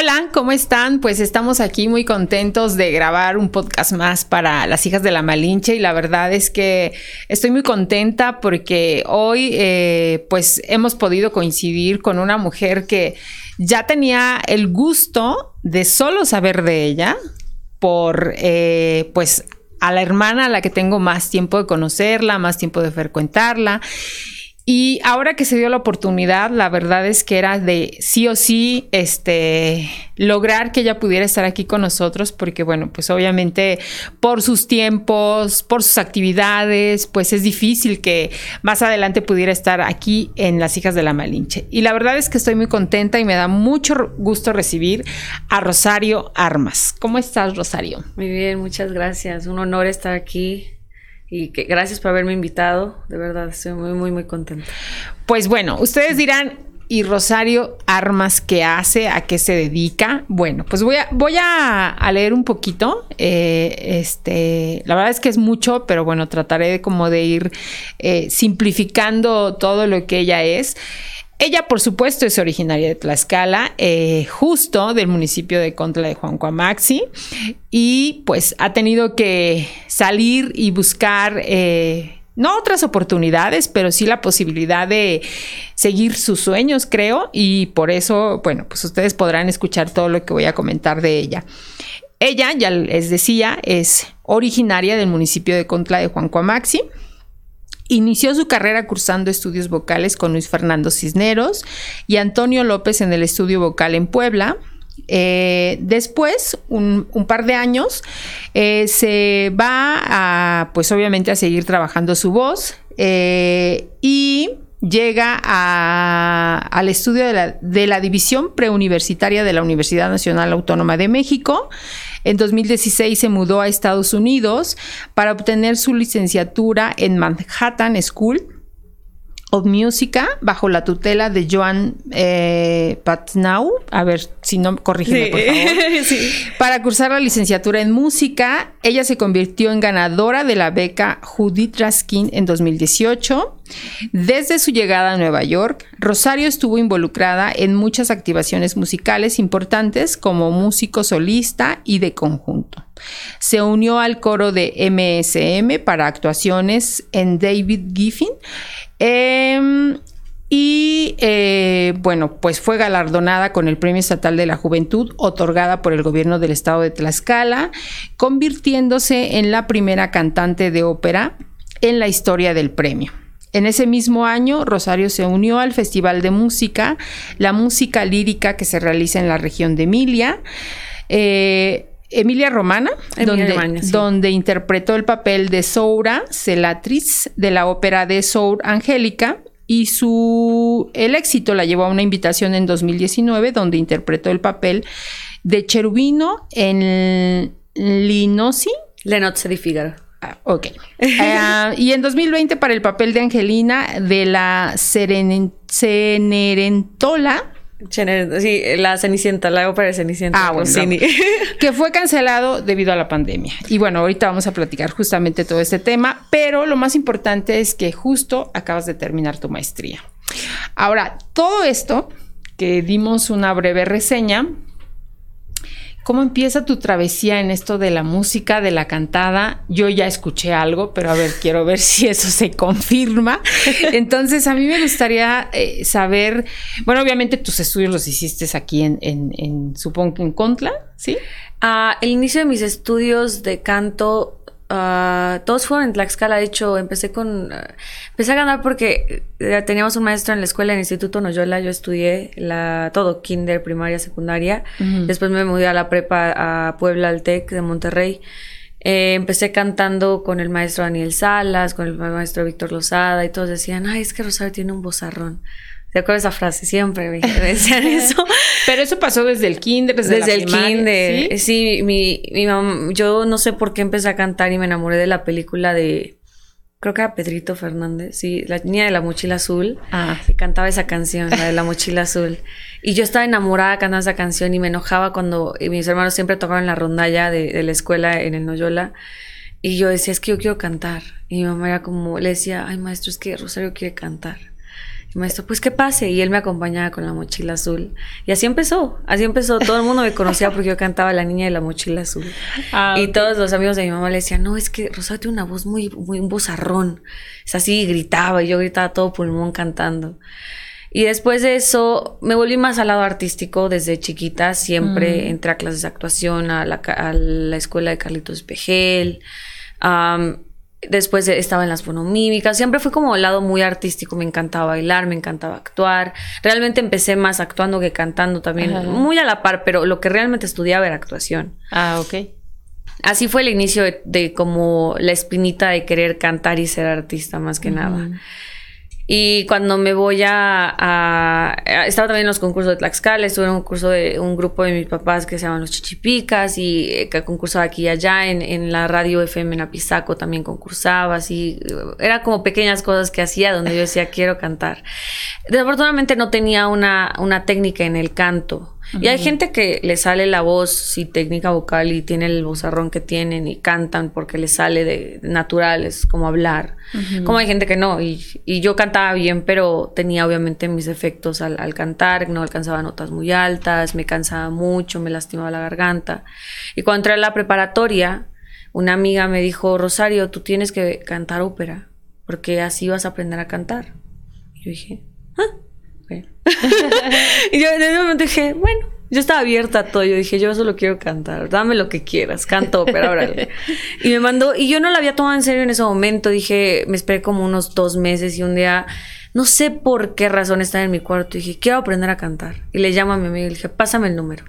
Hola, ¿cómo están? Pues estamos aquí muy contentos de grabar un podcast más para las hijas de la Malinche y la verdad es que estoy muy contenta porque hoy eh, pues hemos podido coincidir con una mujer que ya tenía el gusto de solo saber de ella por eh, pues a la hermana a la que tengo más tiempo de conocerla, más tiempo de frecuentarla y ahora que se dio la oportunidad, la verdad es que era de sí o sí, este, lograr que ella pudiera estar aquí con nosotros, porque bueno, pues obviamente por sus tiempos, por sus actividades, pues es difícil que más adelante pudiera estar aquí en Las Hijas de la Malinche. Y la verdad es que estoy muy contenta y me da mucho gusto recibir a Rosario Armas. ¿Cómo estás, Rosario? Muy bien, muchas gracias. Un honor estar aquí y que gracias por haberme invitado. De verdad, estoy muy, muy, muy contenta. Pues bueno, ustedes dirán, ¿y Rosario Armas qué hace? ¿A qué se dedica? Bueno, pues voy a, voy a, leer un poquito. Eh, este, la verdad es que es mucho, pero bueno, trataré como de ir eh, simplificando todo lo que ella es. Ella, por supuesto, es originaria de Tlaxcala, eh, justo del municipio de Contla de Juancoamaxi, y pues ha tenido que salir y buscar, eh, no otras oportunidades, pero sí la posibilidad de seguir sus sueños, creo, y por eso, bueno, pues ustedes podrán escuchar todo lo que voy a comentar de ella. Ella, ya les decía, es originaria del municipio de Contla de Juancoamaxi. Inició su carrera cursando estudios vocales con Luis Fernando Cisneros y Antonio López en el estudio vocal en Puebla. Eh, después, un, par de años, eh, se va a, pues obviamente, a seguir trabajando su voz eh, y llega al estudio de la, de la División Preuniversitaria de la Universidad Nacional Autónoma de México. En 2016 se mudó a Estados Unidos para obtener su licenciatura en Manhattan School of Música bajo la tutela de Joan eh, Patnau. A ver si no, corrígeme por favor. Para cursar la licenciatura en música, ella se convirtió en ganadora de la beca Judith Raskin en 2018. Desde su llegada a Nueva York, Rosario estuvo involucrada en muchas activaciones musicales importantes como músico solista y de conjunto. Se unió al coro de MSM para actuaciones en David Giffin Em, y eh, bueno, pues fue galardonada con el Premio Estatal de la Juventud, otorgada por el gobierno del estado de Tlaxcala, convirtiéndose en la primera cantante de ópera en la historia del premio. En ese mismo año, Rosario se unió al Festival de Música, la música lírica que se realiza en la región de Emilia. Eh, Emilia Romana, donde, interpretó el papel de Soura, celatriz de la ópera de Sour Angélica, y su el éxito la llevó a una invitación en 2019 donde interpretó el papel de Cherubino en Linosi. Lenotze di Figaro. Ah, ok. Ah, y en 2020 para el papel de Angelina de la Cenerentola Sí, la Cenicienta, la ópera de Cenicienta. Ah, bueno. que fue cancelado debido a la pandemia. Y bueno, ahorita vamos a platicar justamente todo este tema, pero lo más importante es que justo acabas de terminar tu maestría. Ahora, todo esto, que dimos una breve reseña, ¿Cómo empieza tu travesía en esto de la música, de la cantada? Yo ya escuché algo, pero a ver, quiero ver si eso se confirma. Entonces, a mí me gustaría eh, saber, bueno, obviamente tus estudios los hiciste aquí en, en, supongo que en Contla, ¿sí? Ah, el inicio de mis estudios de canto Uh, todos fueron en Tlaxcala, de hecho, empecé con... Uh, empecé a ganar porque eh, teníamos un maestro en la escuela, en el Instituto Noyola, yo estudié la, todo, kinder, primaria, secundaria. Después me mudé a la prepa a Puebla, al TEC de Monterrey. Eh, empecé cantando con el maestro Daniel Salas, con el maestro Víctor Lozada, y todos decían, ay, es que Rosario tiene un bozarrón. ¿Te acuerdas esa frase? Siempre me decían eso. Pero eso pasó desde el kinder, desde, desde el kinder. Sí, mi, mi mamá, yo no sé por qué empecé a cantar y me enamoré de la película de creo que era Pedrito Fernández, sí, la niña de la mochila azul, Ah. que cantaba esa canción, la de la mochila azul. Y yo estaba enamorada cantando esa canción y me enojaba cuando y mis hermanos siempre tocaban la rondalla de, de la escuela en el Noyola. Y yo decía, es que yo quiero cantar. Y mi mamá era como, le decía, ay maestro, es que Rosario quiere cantar. Maestro, pues que pase. Y él me acompañaba con la mochila azul. Y así empezó, así empezó. Todo el mundo me conocía porque yo cantaba La Niña de la Mochila Azul. Ah, y todos los amigos de mi mamá le decían, no, es que Rosario tiene una voz muy, muy, un vozarrón. Es así, y gritaba, y yo gritaba todo pulmón cantando. Y después de eso me volví más al lado artístico desde chiquita. Siempre entré a clases de actuación, a la, a la escuela de Carlitos Pejel. Después estaba en las fonomímicas. Siempre fue como el lado muy artístico. Me encantaba bailar, me encantaba actuar. Realmente empecé más actuando que cantando también. Ajá. Muy a la par, pero lo que realmente estudiaba era actuación. Ah, ok. Así fue el inicio de, de como la espinita de querer cantar y ser artista más que nada. Y cuando me voy a, a- Estaba también en los concursos de Tlaxcala, estuve en un curso de un grupo de mis papás que se llaman Los Chichipicas y eh, concursaba aquí y allá, en, en la radio FM en Apizaco también concursaba, así. eh, Era como pequeñas cosas que hacía donde yo decía, quiero cantar. Desafortunadamente no tenía una, una técnica en el canto. Y hay gente que le sale la voz, sí, técnica vocal y tiene el vozarrón que tienen y cantan porque les sale de, natural, es como hablar. Como hay gente que no. Y, y yo cantaba bien, pero tenía obviamente mis efectos al, al cantar, no alcanzaba notas muy altas, me cansaba mucho, me lastimaba la garganta. Y cuando entré a la preparatoria, una amiga me dijo, Rosario, tú tienes que cantar ópera, porque así vas a aprender a cantar. Y yo dije, y yo en ese momento dije, bueno, yo estaba abierta a todo. Yo dije, yo solo quiero cantar, dame lo que quieras, canto ópera, órale. y me mandó, y yo no la había tomado en serio en ese momento. Dije, me esperé como unos dos meses y un día, no sé por qué razón estaba en mi cuarto. Dije, quiero aprender a cantar. Y le llamo a mi amigo y le dije, pásame el número.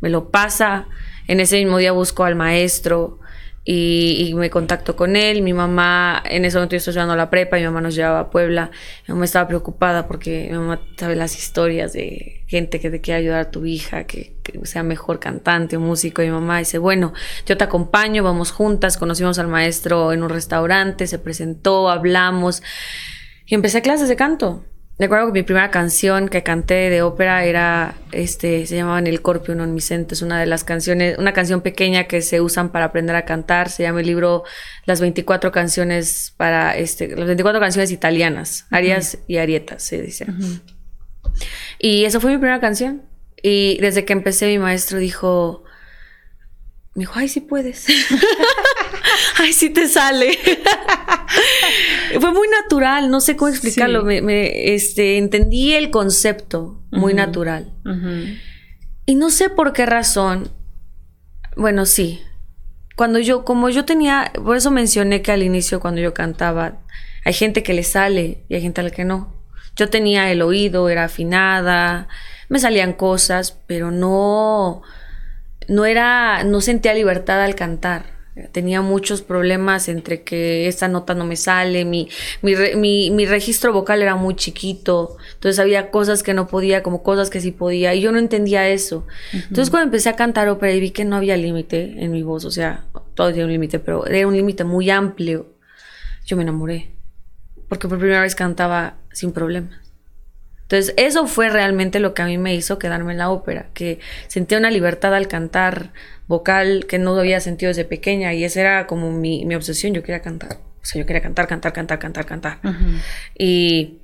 Me lo pasa. En ese mismo día busco al maestro y, me contacto con él. Mi mamá, en ese momento yo estaba estudiando la prepa, mi mamá nos llevaba a Puebla. Mi mamá estaba preocupada porque mi mamá sabe las historias de gente que te quiere ayudar a tu hija, que, que sea mejor cantante o músico. Y mi mamá dice, bueno, yo te acompaño, vamos juntas. Conocimos al maestro en un restaurante, se presentó, hablamos y empecé clases de canto. Recuerdo que mi primera canción que canté de ópera era, este, se llamaba En el Corpio non mi sento. Es una de las canciones, una canción pequeña que se usan para aprender a cantar. Se llama el libro Las 24 canciones para, este, las 24 canciones italianas, arias y arietas, se dice. Y eso fue mi primera canción. Y desde que empecé, mi maestro dijo, me dijo, ay, sí puedes. ay, sí te sale. Fue muy natural, no sé cómo explicarlo. Sí. Me, me, este, entendí el concepto muy natural. Y no sé por qué razón. Bueno, sí. Cuando yo, como yo tenía, por eso mencioné que al inicio cuando yo cantaba, hay gente que le sale y hay gente a la que no. Yo tenía el oído, era afinada, me salían cosas, pero no, no era, no sentía libertad al cantar. Tenía muchos problemas entre que esta nota no me sale, mi, mi, mi, mi registro vocal era muy chiquito, entonces había cosas que no podía, como cosas que sí podía, y yo no entendía eso. Entonces cuando empecé a cantar ópera y vi que no había límite en mi voz, o sea, todo tiene un límite, pero era un límite muy amplio, yo me enamoré, porque por primera vez cantaba sin problemas. Entonces, eso fue realmente lo que a mí me hizo quedarme en la ópera, que sentía una libertad al cantar vocal que no había sentido desde pequeña y esa era como mi, mi obsesión, yo quería cantar. O sea, yo quería cantar, cantar, cantar, cantar, cantar. Y,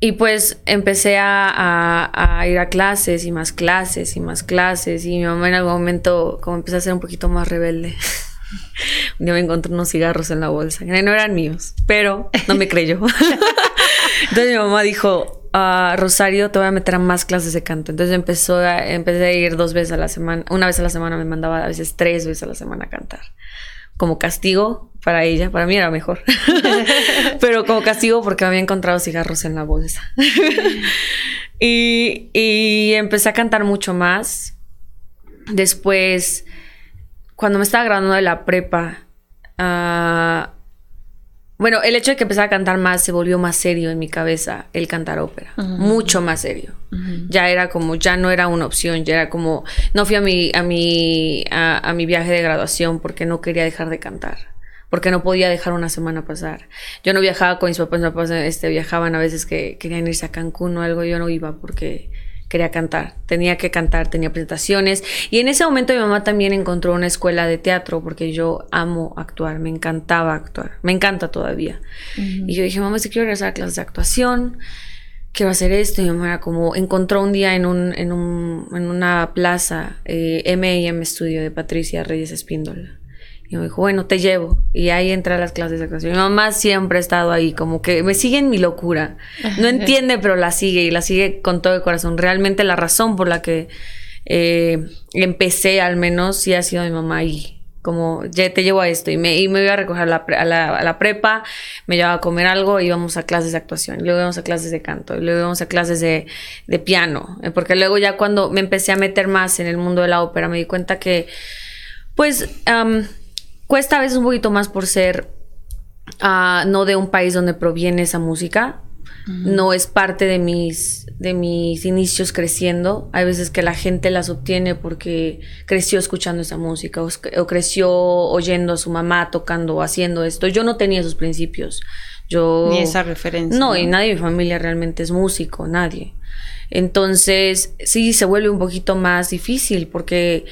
y pues empecé a, a- a ir a clases y más clases y más clases y mi mamá en algún momento como empecé a ser un poquito más rebelde. Un día me encontré unos cigarros en la bolsa, no eran míos, pero no me creyó. Entonces mi mamá dijo, "Ah, Rosario, te voy a meter a más clases de canto. Entonces empezó a, empecé a ir dos veces a la semana, una vez a la semana me mandaba a veces tres veces a la semana a cantar. Como castigo para ella, para mí era mejor. Pero como castigo porque había encontrado cigarros en la bolsa. y, y empecé a cantar mucho más. Después, cuando me estaba graduando de la prepa, ah, bueno, el hecho de que empezara a cantar más se volvió más serio en mi cabeza el cantar ópera, mucho más serio. Ya era como, ya no era una opción, ya era como, no fui a mi, a mi, a, a mi viaje de graduación porque no quería dejar de cantar. porque no podía dejar una semana pasar. Yo no viajaba con mis papás, mis papás este, viajaban a veces que querían irse a Cancún o algo, yo no iba porque quería cantar, tenía que cantar, tenía presentaciones y en ese momento mi mamá también encontró una escuela de teatro porque yo amo actuar, me encantaba actuar, me encanta todavía. Y yo dije, mamá, si quiero regresar a clases de actuación, quiero hacer esto. Y mi mamá era como, encontró un día en, un, en, un, en una plaza eh, M&M Studio de Patricia Reyes Espíndola. Y me dijo, bueno, te llevo. Y ahí entré a las clases de actuación. Mi mamá siempre ha estado ahí, como que me sigue en mi locura. No entiende, pero la sigue y la sigue con todo el corazón. Realmente la razón por la que eh, empecé, al menos, sí ha sido mi mamá ahí como ya te llevo a esto y me, y me iba a recoger a la, a, la, prepa, me llevaba a comer algo, íbamos a clases de actuación, y luego íbamos a clases de canto, y luego íbamos a clases de, de, piano, eh, porque luego ya cuando me empecé a meter más en el mundo de la ópera me di cuenta que pues cuesta a veces un poquito más por ser uh, no de un país donde proviene esa música, no es parte de mis, de mis inicios creciendo. Hay veces que la gente las obtiene porque creció escuchando esa música o, creció oyendo a su mamá tocando o haciendo esto. Yo no tenía esos principios. Yo, Ni esa referencia. No, y nadie de mi familia realmente es músico, nadie. Entonces, sí, se vuelve un poquito más difícil porque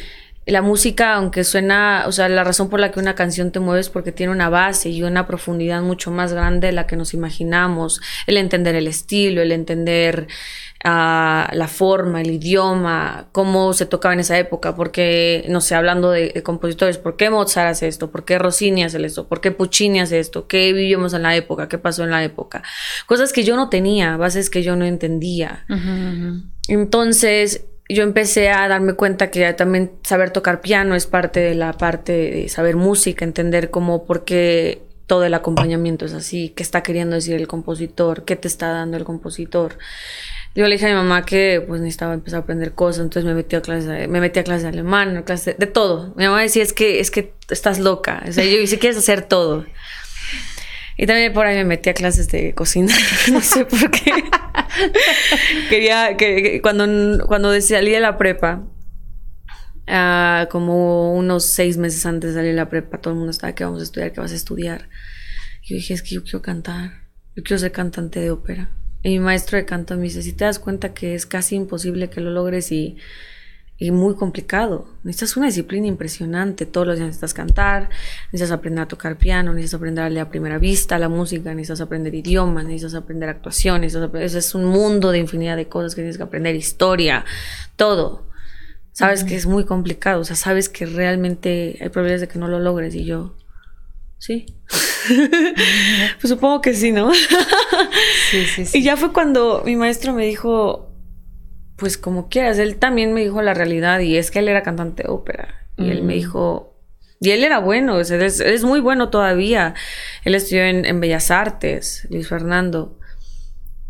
la música, aunque suena, o sea, la razón por la que una canción te mueve es porque tiene una base y una profundidad mucho más grande de la que nos imaginamos. El entender el estilo, el entender uh, la forma, el idioma, cómo se tocaba en esa época, porque, no sé, hablando de, compositores, ¿por qué Mozart hace esto? ¿Por qué Rossini hace esto? ¿Por qué Puccini hace esto? ¿Qué vivimos en la época? ¿Qué pasó en la época? Cosas que yo no tenía, bases que yo no entendía. Entonces, yo empecé a darme cuenta que también saber tocar piano es parte de la parte de saber música, entender cómo, por qué todo el acompañamiento es así, qué está queriendo decir el compositor, qué te está dando el compositor. Yo le dije a mi mamá que pues necesitaba empezar a aprender cosas, entonces me metí a clases, de, me metí a clases de alemán, clases de, todo. Mi mamá decía, es que, es que estás loca, o sea, yo dice, quieres hacer todo. Y también por ahí me metí a clases de cocina. no sé por qué. Quería que, cuando, cuando salí de la prepa, uh, como unos seis meses antes de salir de la prepa, todo el mundo estaba que vamos a estudiar, que vas a estudiar. Y yo dije, es que yo quiero cantar. Yo quiero ser cantante de ópera. Y mi maestro de canto me dice, si te das cuenta que es casi imposible que lo logres y y muy complicado. Necesitas una disciplina impresionante. Todos los días necesitas cantar, necesitas aprender a tocar piano, necesitas aprender a leer a primera vista la música, necesitas aprender idiomas, necesitas aprender actuaciones. Eso es un mundo de infinidad de cosas que tienes que aprender, historia, todo. Sabes que es muy complicado, o sea, sabes que realmente hay probabilidades de que no lo logres y yo, sí. pues supongo que sí, ¿no? sí, sí, sí. Y ya fue cuando mi maestro me dijo, pues como quieras. Él también me dijo la realidad y es que él era cantante de ópera. Y él me mm. dijo, y él era bueno, es, muy bueno todavía. Él estudió en, Bellas Artes, Luis Fernando.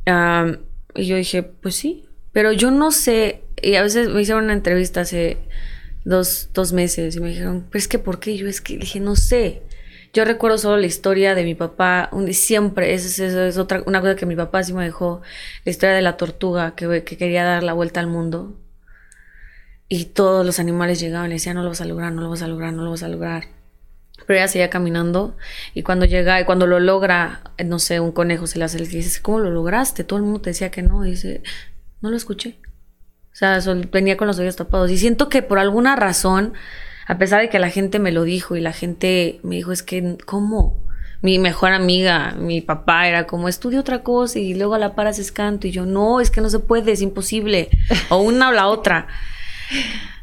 y yo dije, pues sí, pero yo no sé, y a veces me hicieron una entrevista hace dos, dos meses y me dijeron, pues es que ¿por qué? Yo es que dije, no sé. Yo recuerdo solo la historia de mi papá, siempre, esa es, otra, una cosa que mi papá sí me dejó, la historia de la tortuga que, que quería dar la vuelta al mundo. Y todos los animales llegaban y decían, no lo vas a lograr, no lo vas a lograr, no lo vas a lograr. Pero ella seguía caminando y cuando llega y cuando lo logra, no sé, un conejo se le hace el que dice, ¿cómo lo lograste? Todo el mundo te decía que no. Y dice, no lo escuché. O sea, venía con los oídos tapados. Y siento que por alguna razón a pesar de que la gente me lo dijo y la gente me dijo, es que, ¿cómo? Mi mejor amiga, mi papá era como, estudia otra cosa y luego a la par haces canto. Y yo, no, es que no se puede, es imposible. O una o la otra.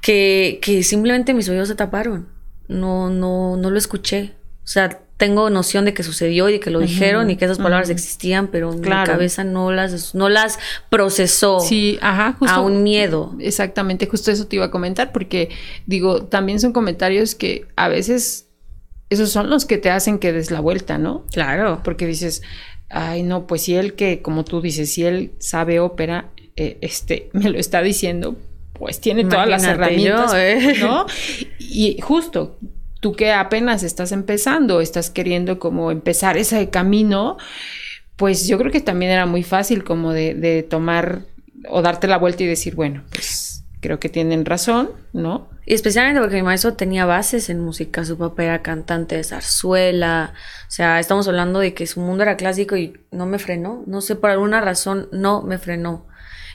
Que, que simplemente mis oídos se taparon. No, no, no lo escuché. O sea, tengo noción de que sucedió y que lo dijeron y que esas palabras existían, pero mi cabeza no las, no las procesó sí, ajá, a un miedo. Exactamente, justo eso te iba a comentar, porque digo, también son comentarios que a veces esos son los que te hacen que des la vuelta, ¿no? Claro. Porque dices, ay, no, pues si él que, como tú dices, si él sabe ópera, eh, este, me lo está diciendo, pues tiene todas las herramientas, ¿eh? ¿no? Y justo, tú que apenas estás empezando, estás queriendo como empezar ese camino, pues yo creo que también era muy fácil como de, tomar o darte la vuelta y decir, bueno, pues creo que tienen razón, ¿no? Y especialmente porque mi maestro tenía bases en música, su papá era cantante de zarzuela, o sea, estamos hablando de que su mundo era clásico y no me frenó, no sé, por alguna razón no me frenó.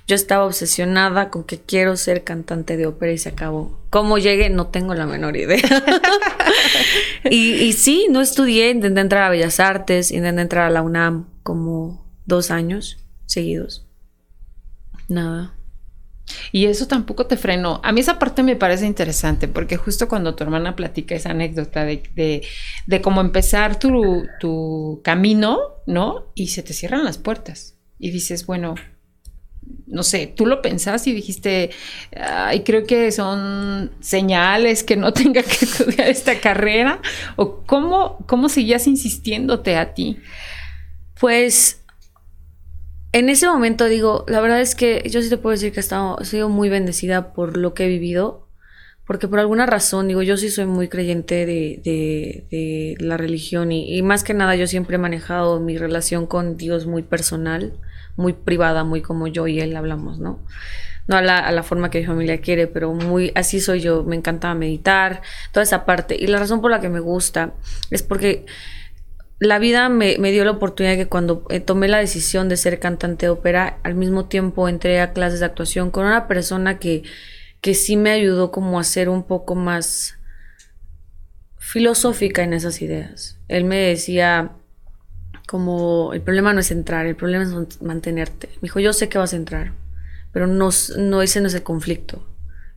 Yo estaba obsesionada con que quiero ser cantante de ópera y se acabó. ¿Cómo llegué? No tengo la menor idea. y, sí, no estudié, intenté entrar a Bellas Artes, intenté entrar a la UNAM como dos años seguidos. Nada. Y eso tampoco te frenó. A mí esa parte me parece interesante porque justo cuando tu hermana platica esa anécdota de, de, cómo empezar tu, tu, camino, ¿no? Y se te cierran las puertas. Y dices, bueno, no sé, tú lo pensás y dijiste, ay, creo que son señales que no tenga que estudiar esta carrera. ¿O cómo, cómo seguías insistiéndote a ti? Pues en ese momento digo, la verdad es que yo sí te puedo decir que he, estado, sido muy bendecida por lo que he vivido, porque por alguna razón, digo, yo sí soy muy creyente de, la religión y, más que nada yo siempre he manejado mi relación con Dios muy personal, muy privada, muy como yo y él hablamos, ¿no? No a la, a la forma que mi familia quiere, pero muy así soy yo, me encanta meditar, toda esa parte. Y la razón por la que me gusta es porque la vida me, dio la oportunidad de que cuando eh, tomé la decisión de ser cantante de ópera, al mismo tiempo entré a clases de actuación con una persona que, que sí me ayudó como a ser un poco más filosófica en esas ideas. Él me decía como el problema no es entrar, el problema es mantenerte. Me dijo, yo sé que vas a entrar, pero no, no ese no es el conflicto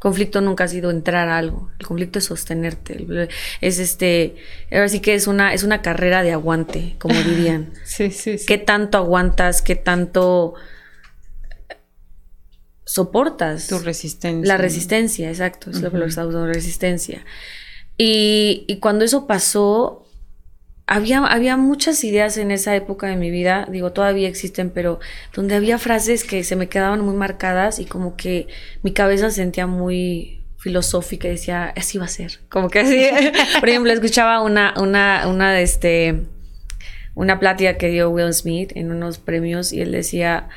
conflicto nunca ha sido entrar a algo, el conflicto es sostenerte, es este, ahora sí que es una, es una carrera de aguante, como dirían. sí, sí, sí. ¿Qué tanto aguantas? ¿Qué tanto soportas? Tu resistencia. La resistencia, exacto, es lo que lo está usando, resistencia. Y, y cuando eso pasó, había, había muchas ideas en esa época de mi vida, digo, todavía existen, pero donde había frases que se me quedaban muy marcadas y como que mi cabeza se sentía muy filosófica y decía, así va a ser. Como que así, por ejemplo, escuchaba una, una, una de este, una plática que dio Will Smith en unos premios y él decía,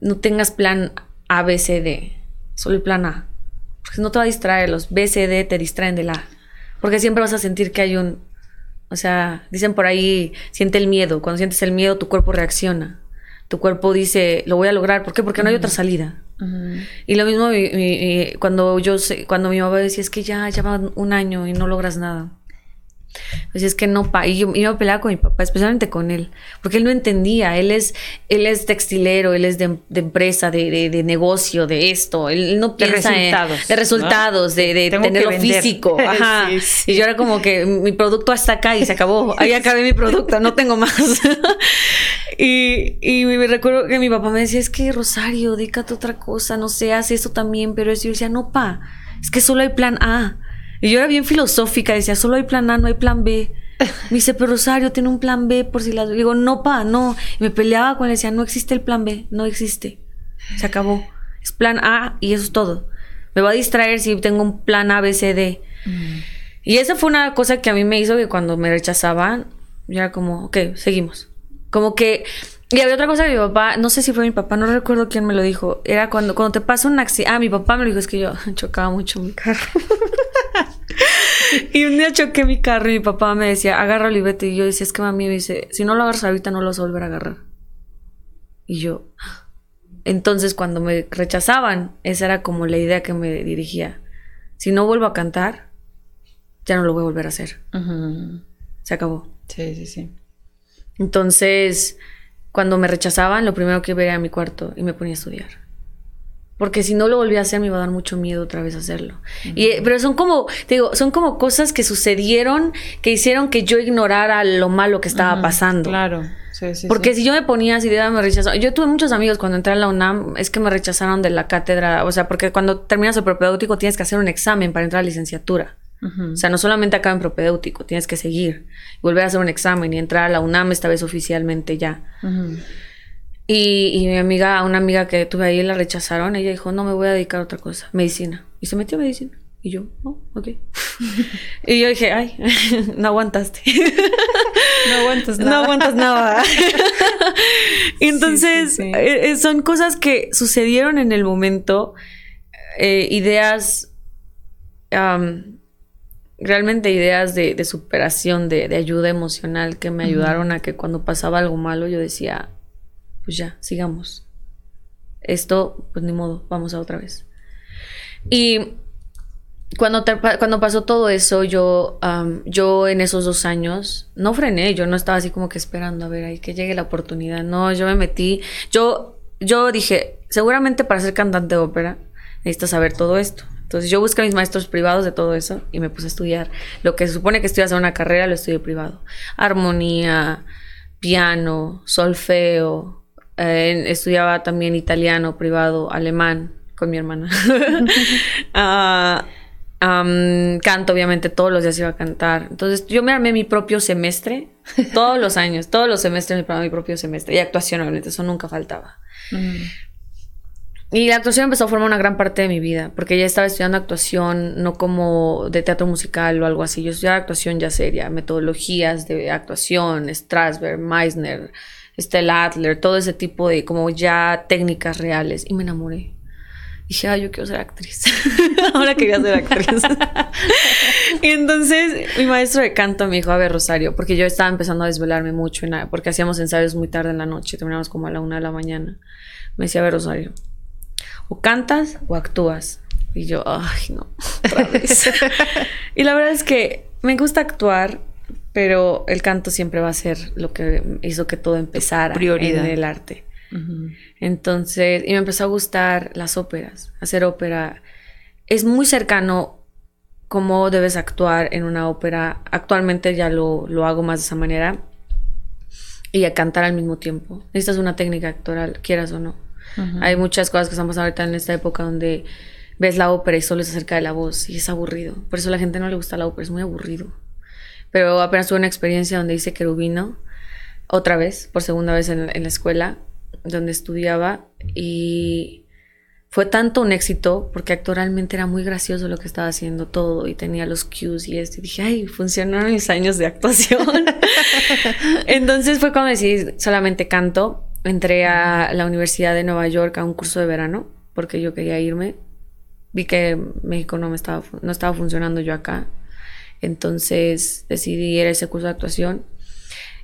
no tengas plan A, B, C, D, solo el plan A. Porque no te va a distraer, los B, C, D te distraen del A. Porque siempre vas a sentir que hay un o sea, dicen por ahí, siente el miedo. Cuando sientes el miedo, tu cuerpo reacciona. Tu cuerpo dice, lo voy a lograr. ¿Por qué? Porque no hay otra salida. Y lo mismo cuando yo cuando mi mamá decía, es que ya, ya va un año y no logras nada. Pues es que no, pa y yo iba a pelear con mi papá, especialmente con él, porque él no entendía, él es, él es textilero, él es de, empresa, de, de, negocio, de esto, él, no piensa de resultados, de, resultados, de, tenerlo físico. Ajá. Y yo era como que mi producto hasta acá y se acabó, ahí acabé mi producto, no tengo más. y, y me recuerdo que mi papá me decía, es que Rosario, dícate otra cosa, no sé, haz eso también, pero yo decía, no, pa, es que solo hay plan A. Y yo era bien filosófica, decía, solo hay plan A, no hay plan B. Me dice, pero Rosario tiene un plan B por si la... Digo, no, pa, no. Y me peleaba con él, decía, no existe el plan B, no existe. Se acabó. Es plan A y eso es todo. Me va a distraer si tengo un plan A, B, C, D. Mm. Y esa fue una cosa que a mí me hizo que cuando me rechazaban, yo era como, ok, seguimos. Como que y había otra cosa que mi papá, no sé si fue mi papá, no recuerdo quién me lo dijo. Era cuando, cuando te pasa un accidente. Ah, mi papá me lo dijo, es que yo chocaba mucho mi carro. Y un día choqué mi carro y mi papá me decía, agárralo y vete. Y yo decía, es que mami me dice, si no lo agarras ahorita no lo vas a volver a agarrar. Y yo. Entonces, cuando me rechazaban, esa era como la idea que me dirigía. Si no vuelvo a cantar, ya no lo voy a volver a hacer. Se acabó. Sí, sí, sí. Entonces cuando me rechazaban, lo primero que veía a mi cuarto y me ponía a estudiar. Porque si no lo volvía a hacer, me iba a dar mucho miedo otra vez hacerlo. y, pero son como, te digo, son como cosas que sucedieron que hicieron que yo ignorara lo malo que estaba pasando. Claro. Porque si yo me ponía así, me rechazaron. Yo tuve muchos amigos cuando entré a la UNAM, es que me rechazaron de la cátedra. O sea, porque cuando terminas el propedéutico tienes que hacer un examen para entrar a licenciatura. O sea, no solamente acá en propedéutico, tienes que seguir, volver a hacer un examen y entrar a la UNAM esta vez oficialmente ya. Y, mi amiga, una amiga que tuve ahí, la rechazaron. Ella dijo, no, me voy a dedicar a otra cosa, medicina. Y se metió a medicina. Y yo, oh, ok. y yo dije, ay, no aguantaste. no aguantas nada. No aguantas nada. Entonces, eh, eh, son cosas que sucedieron en el momento, eh, ideas realmente ideas de, superación, de, ayuda emocional que me ayudaron a que cuando pasaba algo malo yo decía, pues ya, sigamos. Esto, pues ni modo, vamos a otra vez. Y cuando, cuando pasó todo eso, yo, yo en esos dos años no frené, yo no estaba así como que esperando a ver ahí que llegue la oportunidad. No, yo me metí, yo, yo dije, seguramente para ser cantante de ópera necesitas saber todo esto. Entonces yo busqué a mis maestros privados de todo eso y me puse a estudiar. Lo que se supone que estoy hacer una carrera lo estudié privado. Armonía, piano, solfeo. Eh, estudiaba también italiano privado, alemán con mi hermana. Ah, canto, obviamente, todos los días iba a cantar. Entonces, yo me armé mi propio semestre, todos los años, todos los semestres me armé mi propio semestre. Y actuación, obviamente, eso nunca faltaba. Y la actuación empezó a formar una gran parte de mi vida, porque ya estaba estudiando actuación, no como de teatro musical o algo así. Yo estudiaba actuación ya seria, metodologías de actuación, Strasberg, Meisner, Stella Adler, todo ese tipo de como ya técnicas reales. Y me enamoré dije, ah, yo quiero ser actriz. Ahora quería ser actriz. y entonces mi maestro de canto me dijo, a ver, Rosario, porque yo estaba empezando a desvelarme mucho, porque hacíamos ensayos muy tarde en la noche, terminamos como a la una de la mañana. Me decía, a ver, Rosario, o cantas o actúas. Y yo, ay, no, otra vez. y la verdad es que me gusta actuar, pero el canto siempre va a ser lo que hizo que todo empezara Prioridad. en el arte. Entonces, y me empezó a gustar las óperas, hacer ópera. Es muy cercano cómo debes actuar en una ópera. Actualmente ya lo, hago más de esa manera. Y a cantar al mismo tiempo. Necesitas una técnica actoral, quieras o no. Hay muchas cosas que están pasando ahorita en esta época donde ves la ópera y solo es acerca de la voz y es aburrido. Por eso a la gente no le gusta la ópera, es muy aburrido. Pero apenas tuve una experiencia donde hice querubino, otra vez, por segunda vez en la escuela, donde estudiaba y fue tanto un éxito porque actoralmente era muy gracioso lo que estaba haciendo todo y tenía los cues y esto y dije, ay, funcionaron mis años de actuación. Entonces fue cuando decidí solamente canto. Entré a la Universidad de Nueva York a un curso de verano porque yo quería irme. Vi que México no me estaba, no estaba funcionando yo acá. Entonces decidí ir a ese curso de actuación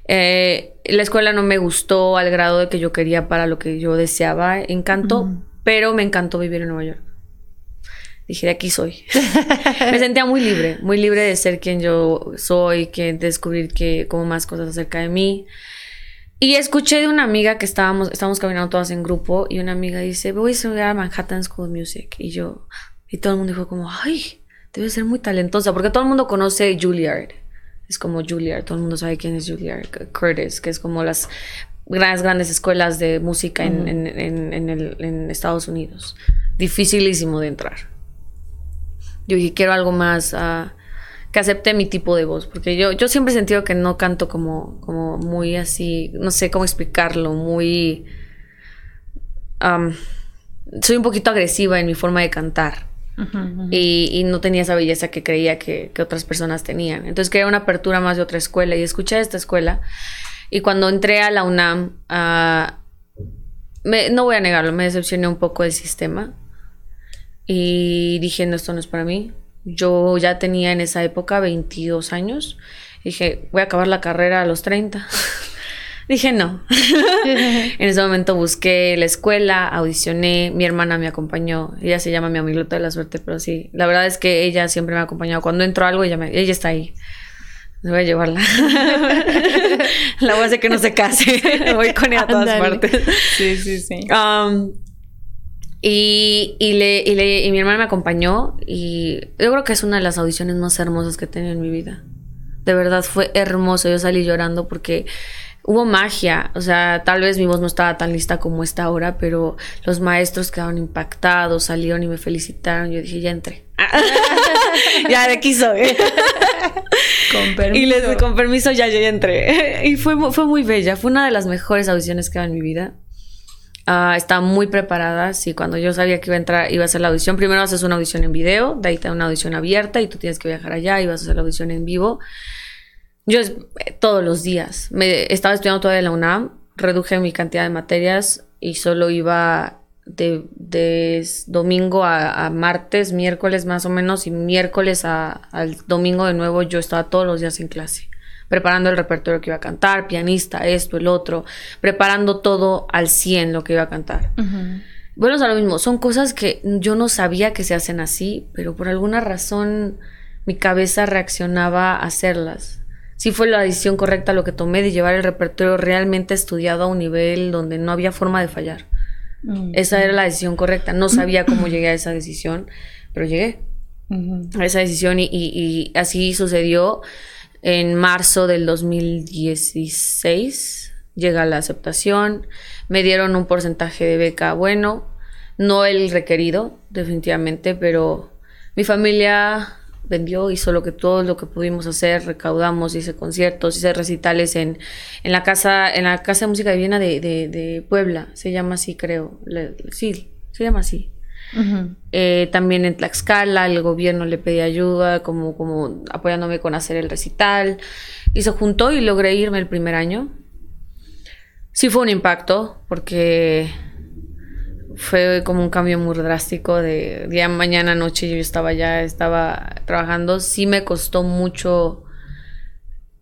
eh, la escuela no me gustó al grado de que yo quería para lo que yo deseaba. Encantó, pero me encantó vivir en Nueva York. Dije, de aquí soy. me sentía muy libre, muy libre de ser quien yo soy, que descubrir que, como más cosas acerca de mí. Y escuché de una amiga que estábamos, estábamos caminando todas en grupo y una amiga dice, voy a estudiar a Manhattan School of Music. Y yo, y todo el mundo dijo como, ay, debe ser muy talentosa, porque todo el mundo conoce Juilliard es como Juilliard, todo el mundo sabe quién es Juilliard Curtis, que es como las grandes, grandes escuelas de música en, en, Estados Unidos. Dificilísimo de entrar. Yo dije, quiero algo más uh, que acepte mi tipo de voz, porque yo, yo siempre he sentido que no canto como, como muy así, no sé cómo explicarlo, muy... soy un poquito agresiva en mi forma de cantar. Y, no tenía esa belleza que creía que, otras personas tenían. Entonces quería una apertura más de otra escuela y escuché esta escuela. Y cuando entré a la UNAM, ah, no voy a negarlo, me decepcioné un poco del sistema. Y dije, no, esto no es para mí. Yo ya tenía en esa época 22 años. Dije, voy a acabar la carrera a los 30. Dije no. en ese momento busqué la escuela, audicioné, mi hermana me acompañó, ella se llama mi amiguita de la suerte, pero sí, la verdad es que ella siempre me ha acompañado. Cuando entro algo, ella, ella está ahí. voy a llevarla. la voy a hacer que no se case. voy con ella a todas partes. Sí, sí, sí. Um, y, y, le, y, le, y mi hermana me acompañó y yo creo que es una de las audiciones más hermosas que he tenido en mi vida. De verdad fue hermoso. Yo salí llorando porque hubo magia, o sea, tal vez mi voz no estaba tan lista como está ahora, pero los maestros quedaron impactados, salieron y me felicitaron, yo dije, ya entré. ya de aquí soy. con permiso. Y les con permiso ya, ya entré. y fue, fue muy bella, fue una de las mejores audiciones que he en mi vida. Uh, estaba muy preparada, sí, cuando yo sabía que iba a entrar, iba a hacer la audición, primero haces una audición en video, de ahí te da una audición abierta y tú tienes que viajar allá y vas a hacer la audición en vivo. Yo todos los días. Me estaba estudiando todavía en la UNAM, reduje mi cantidad de materias y solo iba de, de domingo a, a martes, miércoles más o menos, y miércoles a- al domingo de nuevo yo estaba todos los días en clase, preparando el repertorio que iba a cantar, pianista, esto, el otro, preparando todo al 100 lo que iba a cantar. Bueno, es lo mismo, son cosas que yo no sabía que se hacen así, pero por alguna razón mi cabeza reaccionaba a hacerlas. Sí fue la decisión correcta lo que tomé de llevar el repertorio realmente estudiado a un nivel donde no había forma de fallar. Esa era la decisión correcta. No sabía cómo llegué a esa decisión, pero llegué a esa decisión y, y- y así sucedió. En marzo del 2016 llega la aceptación, me dieron un porcentaje de beca bueno, no el requerido, definitivamente, pero mi familia vendió, hizo lo que todo lo que pudimos hacer, recaudamos, hice conciertos, hice recitales en, en la casa, en la casa de música de Viena de, de- de Puebla, se llama así creo, Le- sí, se llama así. Eh, también en Tlaxcala el gobierno le pedí ayuda, como, como apoyándome con hacer el recital. Y se juntó y logré irme el primer año. Sí fue un impacto, porque fue como un cambio muy drástico de día, mañana, noche. Yo estaba ya, estaba trabajando. Sí me costó mucho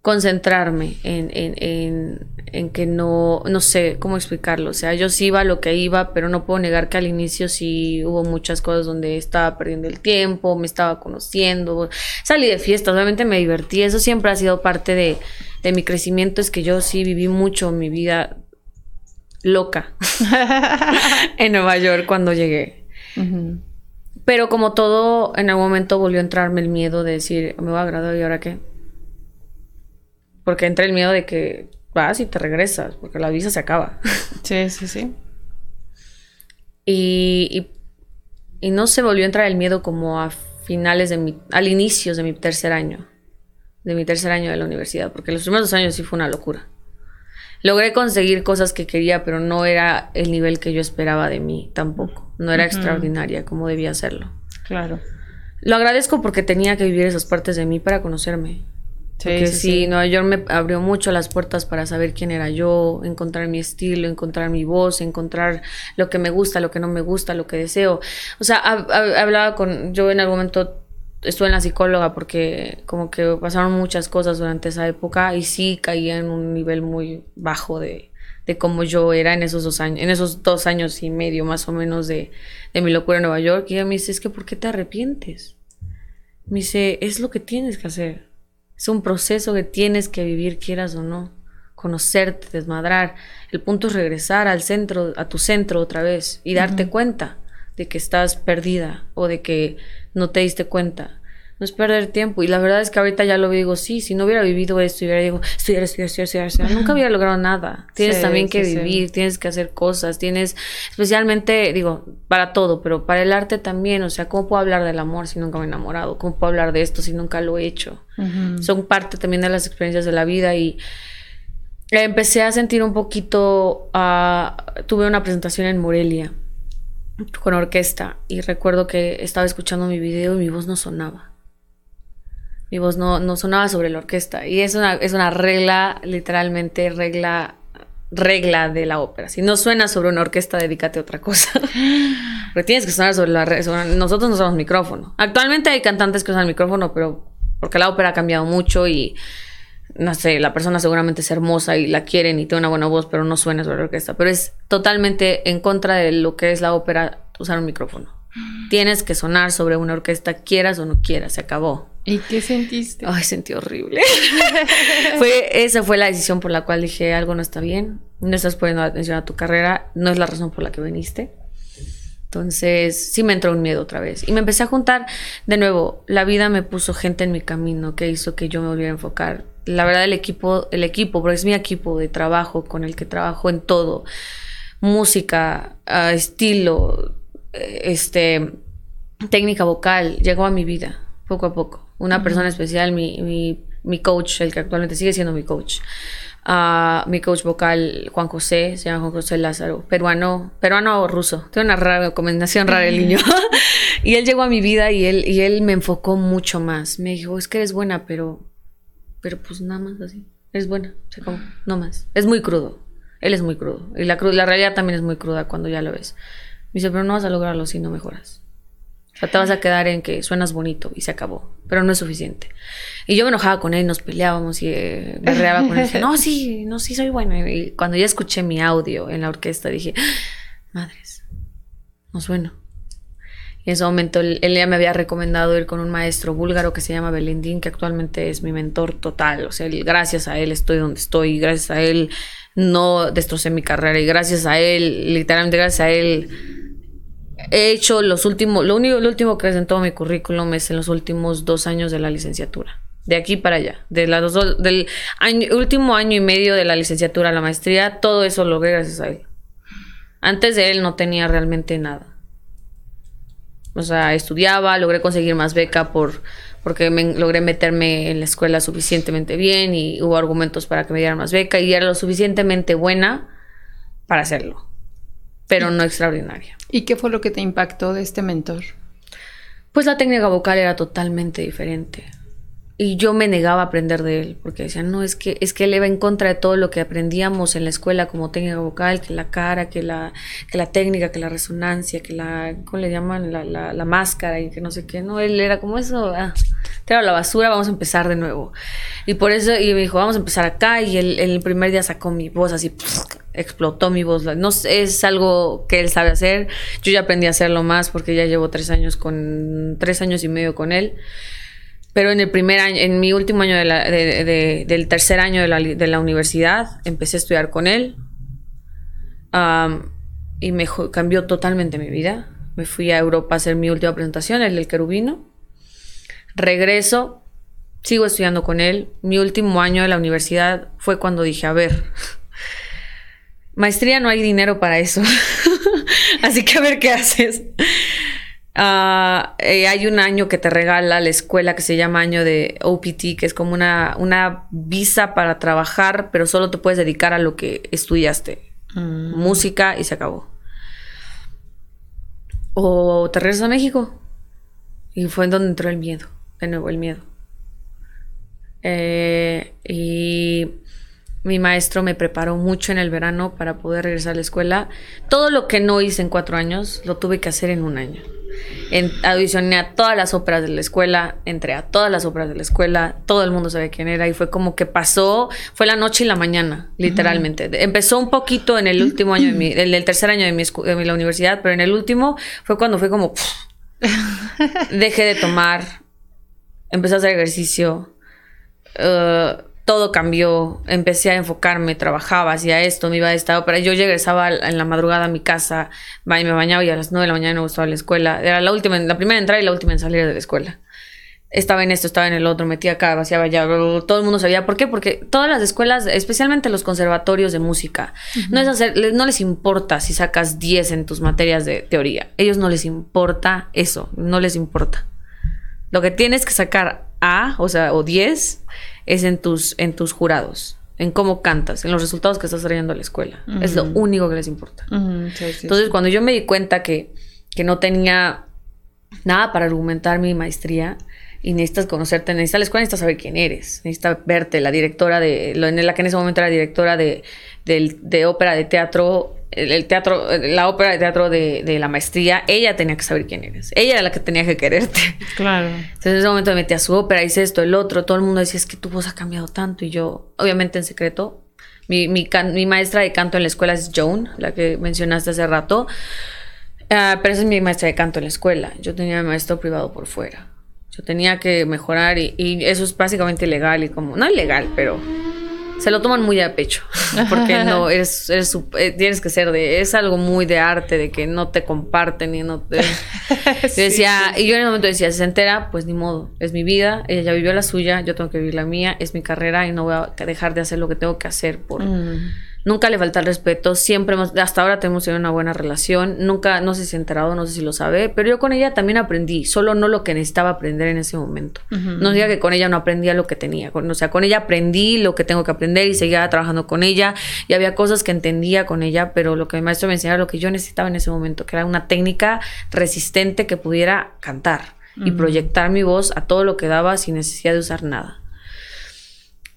concentrarme en, en, en, en que no, no sé cómo explicarlo. O sea, yo sí iba a lo que iba, pero no puedo negar que al inicio sí hubo muchas cosas donde estaba perdiendo el tiempo, me estaba conociendo, salí de fiestas, obviamente me divertí. Eso siempre ha sido parte de, de mi crecimiento, es que yo sí viví mucho mi vida loca en Nueva York cuando llegué. Pero como todo, en algún momento volvió a entrarme el miedo de decir, me voy a graduar y ahora qué. Porque entra el miedo de que vas y te regresas, porque la visa se acaba. Sí, sí, sí. Y, y, y no se volvió a entrar el miedo como a finales de mi, al inicio de mi tercer año, de mi tercer año de la universidad, porque los primeros dos años sí fue una locura. Logré conseguir cosas que quería, pero no era el nivel que yo esperaba de mí tampoco. No era extraordinaria como debía serlo. Claro. Lo agradezco porque tenía que vivir esas partes de mí para conocerme. Sí, Porque sí, sí, sí. Nueva York me abrió mucho las puertas para saber quién era yo, encontrar mi estilo, encontrar mi voz, encontrar lo que me gusta, lo que no me gusta, lo que deseo. O sea, hab- hab- hablaba con, yo en algún momento estuve en la psicóloga porque como que pasaron muchas cosas durante esa época y sí caía en un nivel muy bajo de, de cómo yo era en esos dos años, en esos dos años y medio más o menos de, de mi locura en Nueva York. Y ella me dice, es que ¿por qué te arrepientes? Me dice, es lo que tienes que hacer. Es un proceso que tienes que vivir, quieras o no. Conocerte, desmadrar. El punto es regresar al centro, a tu centro otra vez y darte cuenta de que estás perdida o de que no te diste cuenta. No es perder tiempo. Y la verdad es que ahorita ya lo digo, sí, si no hubiera vivido esto, hubiera digo, estudiar, estudiar, estudiar, estudiar, nunca hubiera logrado nada. Tienes Sí, también que sí, sí. vivir, tienes que hacer cosas, tienes, especialmente, digo, para todo, pero para el arte también, o sea, ¿cómo puedo hablar del amor si nunca me he enamorado? ¿Cómo puedo hablar de esto si nunca lo he hecho? Son parte también de las experiencias de la vida y empecé a sentir un poquito, ah, tuve una presentación en Morelia con orquesta y recuerdo que estaba escuchando mi video y mi voz no sonaba. Mi voz no, no sonaba sobre la orquesta. Y es una, es una regla, literalmente regla, regla de la ópera. Si no suena sobre una orquesta, dedícate a otra cosa. Porque tienes que sonar sobre la re- sobre- Nosotros no usamos micrófono. Actualmente hay cantantes que usan micrófono, pero porque la ópera ha cambiado mucho y no sé, la persona seguramente es hermosa y la quieren y tiene una buena voz, pero no suena sobre la orquesta. Pero es totalmente en contra de lo que es la ópera usar un micrófono. Tienes que sonar sobre una orquesta, quieras o no quieras, se acabó. ¿Y qué sentiste? Ay, sentí horrible. fue, esa fue la decisión por la cual dije, algo no está bien, no estás poniendo atención a tu carrera, no es la razón por la que viniste. Entonces, sí me entró un miedo otra vez. Y me empecé a juntar, de nuevo, la vida me puso gente en mi camino que hizo que yo me volviera a enfocar. La verdad, el equipo, el equipo, porque es mi equipo de trabajo con el que trabajo en todo. Música, ah, estilo, eh, este, técnica vocal, llegó a mi vida, poco a poco. Una persona especial, mi, mi, mi coach, el que actualmente sigue siendo mi coach. Ah, mi coach vocal, Juan José, se llama Juan José Lázaro, peruano, peruano o ruso. Tiene una rara combinación rara el niño. y él llegó a mi vida y él, y él me enfocó mucho más. Me dijo, es que eres buena, pero, pero pues nada más así. Eres buena, o sea, como, no más. Es muy crudo. Él es muy crudo. Y la, cru- la realidad también es muy cruda cuando ya lo ves. Me dice, pero no vas a lograrlo si no mejoras. O sea, te vas a quedar en que suenas bonito y se acabó, pero no es suficiente. Y yo me enojaba con él, nos peleábamos y eh, me reaba con él. No, sí, no, sí soy buena. Y cuando ya escuché mi audio en la orquesta, dije, ¡Ah! madres, no sueno. En ese momento él, él, ya me había recomendado ir con un maestro búlgaro que se llama Belendín, que actualmente es mi mentor total. O sea, él, gracias a él estoy donde estoy, gracias a él no destrocé mi carrera y gracias a él, literalmente gracias a él, he hecho los últimos, lo único, lo último que todo mi currículum es en los últimos dos años de la licenciatura. De aquí para allá, de dos, del último año y medio de la licenciatura a la maestría, todo eso lo logré gracias a él. Antes de él no tenía realmente nada. O sea, estudiaba, logré conseguir más beca por, porque me, logré meterme en la escuela suficientemente bien y hubo argumentos para que me dieran más beca y era lo suficientemente buena para hacerlo, pero no extraordinaria. ¿Y qué fue lo que te impactó de este mentor? Pues la técnica vocal era totalmente diferente. Y yo me negaba a aprender de él, porque decían, no, es que, es que él iba en contra de todo lo que aprendíamos en la escuela como técnica vocal, que la cara, que la, que la técnica, que la resonancia, que la, ¿cómo le llaman? La, la, la máscara y que no sé qué, no, él era como eso, ah, la basura, vamos a empezar de nuevo. Y por eso, y me dijo, vamos a empezar acá, y él, el primer día sacó mi voz así, explotó mi voz. No es algo que él sabe hacer, yo ya aprendí a hacerlo más porque ya llevo tres años con, tres años y medio con él. Pero en el primer año, en mi último año del tercer año de la, universidad, empecé a estudiar con él. y me cambió totalmente mi vida. Me fui a Europa a hacer mi última presentación, el del querubino. Regreso, sigo estudiando con él. Mi último año de la universidad fue cuando dije, a ver, maestría no hay dinero para eso. Así que a ver qué haces. Ah, eh, hay un año que te regala la escuela que se llama año de OPT, que es como una, una visa para trabajar, pero solo te puedes dedicar a lo que estudiaste. Mm. Música y se acabó. O te regresas a México. Y fue en donde entró el miedo, de nuevo el miedo. Eh, y mi maestro me preparó mucho en el verano para poder regresar a la escuela. Todo lo que no hice en cuatro años, lo tuve que hacer en un año. En, audicioné a todas las óperas de la escuela, entré a todas las óperas de la escuela, todo el mundo sabía quién era y fue como que pasó, fue la noche y la mañana, literalmente. Empezó un poquito en el último año de mi, el, el tercer año de mi, de la universidad, pero en el último fue cuando fue como, dejé de tomar, empecé a hacer ejercicio. Uh, todo cambió, empecé a enfocarme, trabajaba, hacía esto, me iba a esta ópera. Yo regresaba en la madrugada a mi casa, me bañaba y a las nueve de la mañana me gustaba la escuela. Era la última, la primera entrada y la última en salir de la escuela. Estaba en esto, estaba en el otro, metía acá, vaciaba allá, todo el mundo sabía. ¿Por qué? Porque todas las escuelas, especialmente los conservatorios de música, no, es hacer, no les importa si sacas 10 en tus materias de teoría. Ellos no les importa eso, no les importa. Lo que tienes que sacar A, o sea, o 10, es en tus, en tus jurados, en cómo cantas, en los resultados que estás trayendo a la escuela. Es lo único que les importa. Entonces, cuando yo me di cuenta que, que no tenía nada para argumentar mi maestría, y necesitas conocerte, necesitas la escuela, necesitas saber quién eres, necesitas verte, la directora de, en la que en ese momento era directora de, de ópera de teatro, el, teatro, la ópera de teatro de, de, la maestría, ella tenía que saber quién eres. Ella era la que tenía que quererte. Claro. Entonces en ese momento me metí a su ópera, hice esto, el otro, todo el mundo decía, es que tu voz ha cambiado tanto. Y yo, obviamente en secreto, mi, mi, mi maestra de canto en la escuela es Joan, la que mencionaste hace rato. Uh, pero esa es mi maestra de canto en la escuela. Yo tenía mi maestro privado por fuera. Yo tenía que mejorar y, y eso es básicamente ilegal y como, no ilegal, pero se lo toman muy a pecho. Porque no, eres, eres, eh, tienes que ser de, es algo muy de arte, de que no te comparten y no te... decía, y yo en el momento decía, si se entera, pues ni modo, es mi vida, ella ya vivió la suya, yo tengo que vivir la mía, es mi carrera y no voy a dejar de hacer lo que tengo que hacer por... Mm. Nunca le falta el respeto, siempre hemos, hasta ahora tenemos una buena relación, nunca, no sé si enterado, no sé si lo sabe, pero yo con ella también aprendí, solo no lo que necesitaba aprender en ese momento. No diga que con ella no aprendía lo que tenía, o sea, con ella aprendí lo que tengo que aprender y seguía trabajando con ella y había cosas que entendía con ella, pero lo que mi maestro me enseñaba lo que yo necesitaba en ese momento, que era una técnica resistente que pudiera cantar y proyectar mi voz a todo lo que daba sin necesidad de usar nada.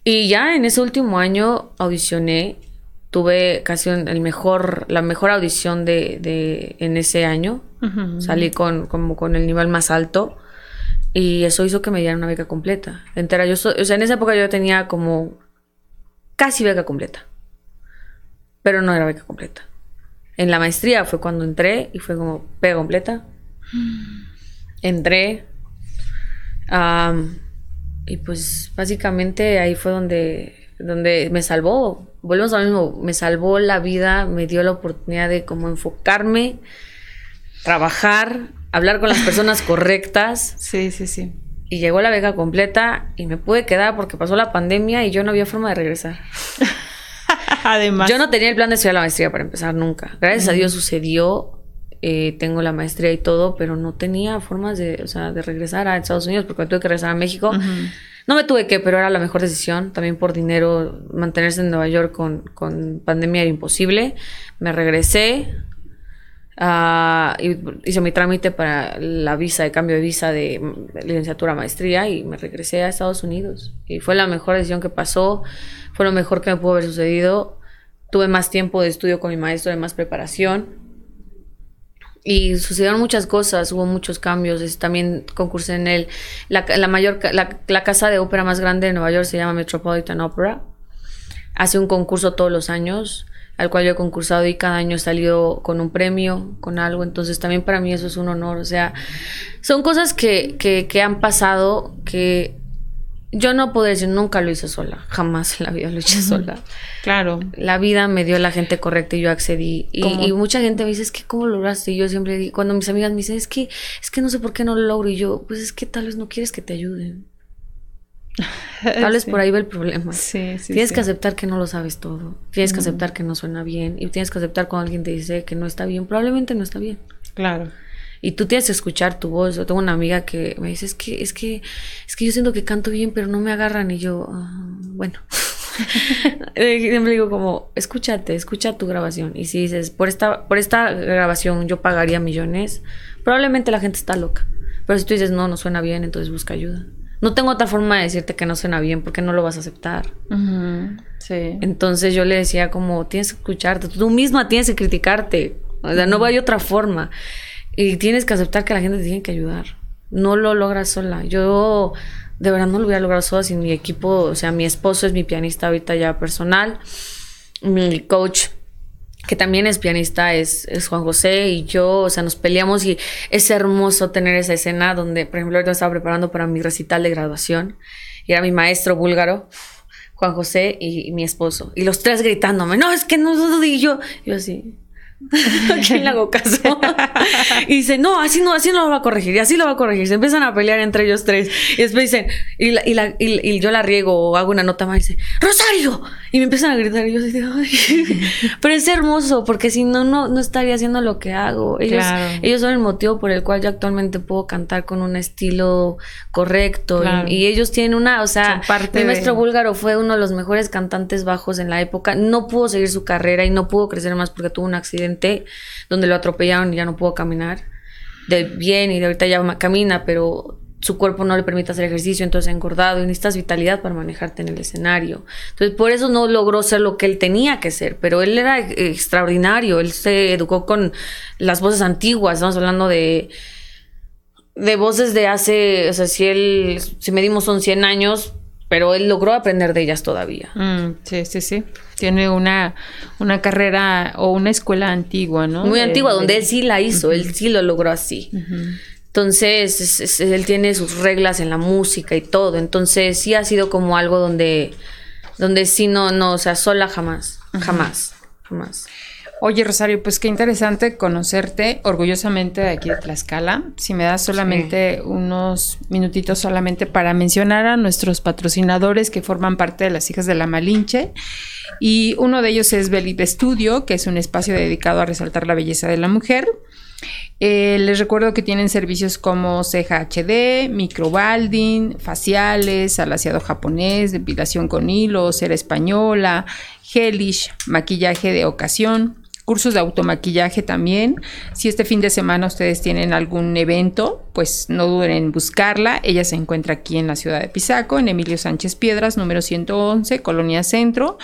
Y ya en ese último año audicioné tuve casi el mejor, la mejor audición de, de en ese año. Salí con, como con el nivel más alto. Y eso hizo que me dieran una beca completa. Entera. Yo o sea, en esa época yo tenía como casi beca completa. Pero no era beca completa. En la maestría fue cuando entré y fue como beca completa. Entré. y pues básicamente ahí fue donde, donde me salvó. Volvemos a lo mismo. Me salvó la vida, me dio la oportunidad de como enfocarme, trabajar, hablar con las personas correctas. Sí, sí, sí. Y llegó la beca completa y me pude quedar porque pasó la pandemia y yo no había forma de regresar. Además. Yo no tenía el plan de estudiar la maestría para empezar nunca. Gracias a Dios sucedió. Eh, tengo la maestría y todo, pero no tenía formas de, o sea, de regresar a Estados Unidos porque me tuve que regresar a México. No me tuve que, pero era la mejor decisión. También por dinero, mantenerse en Nueva York con, con pandemia era imposible. Me regresé, Uh, hice mi trámite para la visa, de cambio de visa de licenciatura maestría y me regresé a Estados Unidos. Y fue la mejor decisión que pasó, fue lo mejor que me pudo haber sucedido. Tuve más tiempo de estudio con mi maestro, de más preparación. Y sucedieron muchas cosas, hubo muchos cambios. también concursé en el, la, la mayor, la, la casa de ópera más grande de Nueva York se llama Metropolitan Opera. Hace un concurso todos los años al cual yo he concursado y cada año he salido con un premio, con algo. Entonces también para mí eso es un honor. O sea, son cosas que, que, han pasado que yo no puedo decir nunca lo hice sola. Jamás en la vida lo hice sola. Claro. La vida me dio la gente correcta y yo accedí. Y, mucha gente me dice, es que ¿cómo lo lograste? Y yo siempre digo, cuando mis amigas me dicen, es que, es que no sé por qué no lo logro. Y yo, pues es que tal vez no quieres que te ayuden. Tal vez por ahí va el problema. tienes que aceptar que no lo sabes todo. Tienes que aceptar que no suena bien. Y tienes que aceptar cuando alguien te dice que no está bien. Probablemente no está bien. Claro. Y tú tienes que escuchar tu voz. Yo tengo una amiga que me dice, es que, es que, es que yo siento que canto bien, pero no me agarran. Y yo, ah, bueno. Siempre digo como, escúchate, escucha tu grabación. Y si dices, por esta, por esta grabación yo pagaría millones, probablemente la gente está loca. Pero si tú dices, no, no suena bien, entonces busca ayuda. No tengo otra forma de decirte que no suena bien porque no lo vas a aceptar. Sí. Entonces yo le decía como, tienes que escucharte, tú misma tienes que criticarte. O sea, no hay otra forma. Y tienes que aceptar que la gente te tiene que ayudar. No lo logras sola. Yo de verdad no lo voy a lograr sola sin mi equipo. O sea, mi esposo es mi pianista ahorita ya personal. Mi coach que también es pianista, es, es, Juan José y yo, o sea, nos peleamos y es hermoso tener esa escena donde, por ejemplo, yo estaba preparando para mi recital de graduación y era mi maestro búlgaro, Juan José y, mi esposo, y los tres gritándome, no, es que no, y yo, yo así, ¿A quién le hago caso? y dice, no, así no, así no lo va a corregir, y así lo va a corregir. Se empiezan a pelear entre ellos tres. Y después dicen, y, la, y, la, y, yo la riego o hago una nota más y dice, ¡Rosario! Y me empiezan a gritar. Y yo Ay. Pero es hermoso, porque si no, no, no estaría haciendo lo que hago. Ellos, ellos son el motivo por el cual yo actualmente puedo cantar con un estilo correcto. Y, ellos tienen una, o sea, mi maestro búlgaro fue uno de los mejores cantantes bajos en la época. No pudo seguir su carrera y no pudo crecer más porque tuvo un accidente donde lo atropellaron y ya no pudo caminar de bien y de ahorita ya camina, pero su cuerpo no le permite hacer ejercicio, entonces ha engordado y necesitas vitalidad para manejarte en el escenario. Entonces, por eso no logró ser lo que él tenía que ser, pero él era extraordinario, él se educó con las voces antiguas, estamos hablando de de voces de hace, o sea, si él, si medimos son 100 años, pero él logró aprender de ellas todavía. Mm, sí, sí, sí. Tiene una, una carrera o una escuela antigua, ¿no? Muy antigua, donde él sí la hizo, él sí lo logró así. Entonces, él tiene sus reglas en la música y todo. Entonces, sí ha sido como algo donde, donde sí no, no, o sea, sola jamás, jamás, jamás. Oye, Rosario, pues qué interesante conocerte orgullosamente de aquí de Tlaxcala. Si me das solamente unos minutitos solamente para mencionar a nuestros patrocinadores que forman parte de las hijas de la Malinche. Y uno de ellos es Belip Studio, que es un espacio dedicado a resaltar la belleza de la mujer. Eh, les recuerdo que tienen servicios como ceja HD, microbalding, faciales, alaciado japonés, depilación con hilo, cera española, gelish, maquillaje de ocasión, cursos de automaquillaje también. Si este fin de semana ustedes tienen algún evento, pues no duden en buscarla. Ella se encuentra aquí en la ciudad de Pisaco, en Emilio Sánchez Piedras, número 111, Colonia Centro.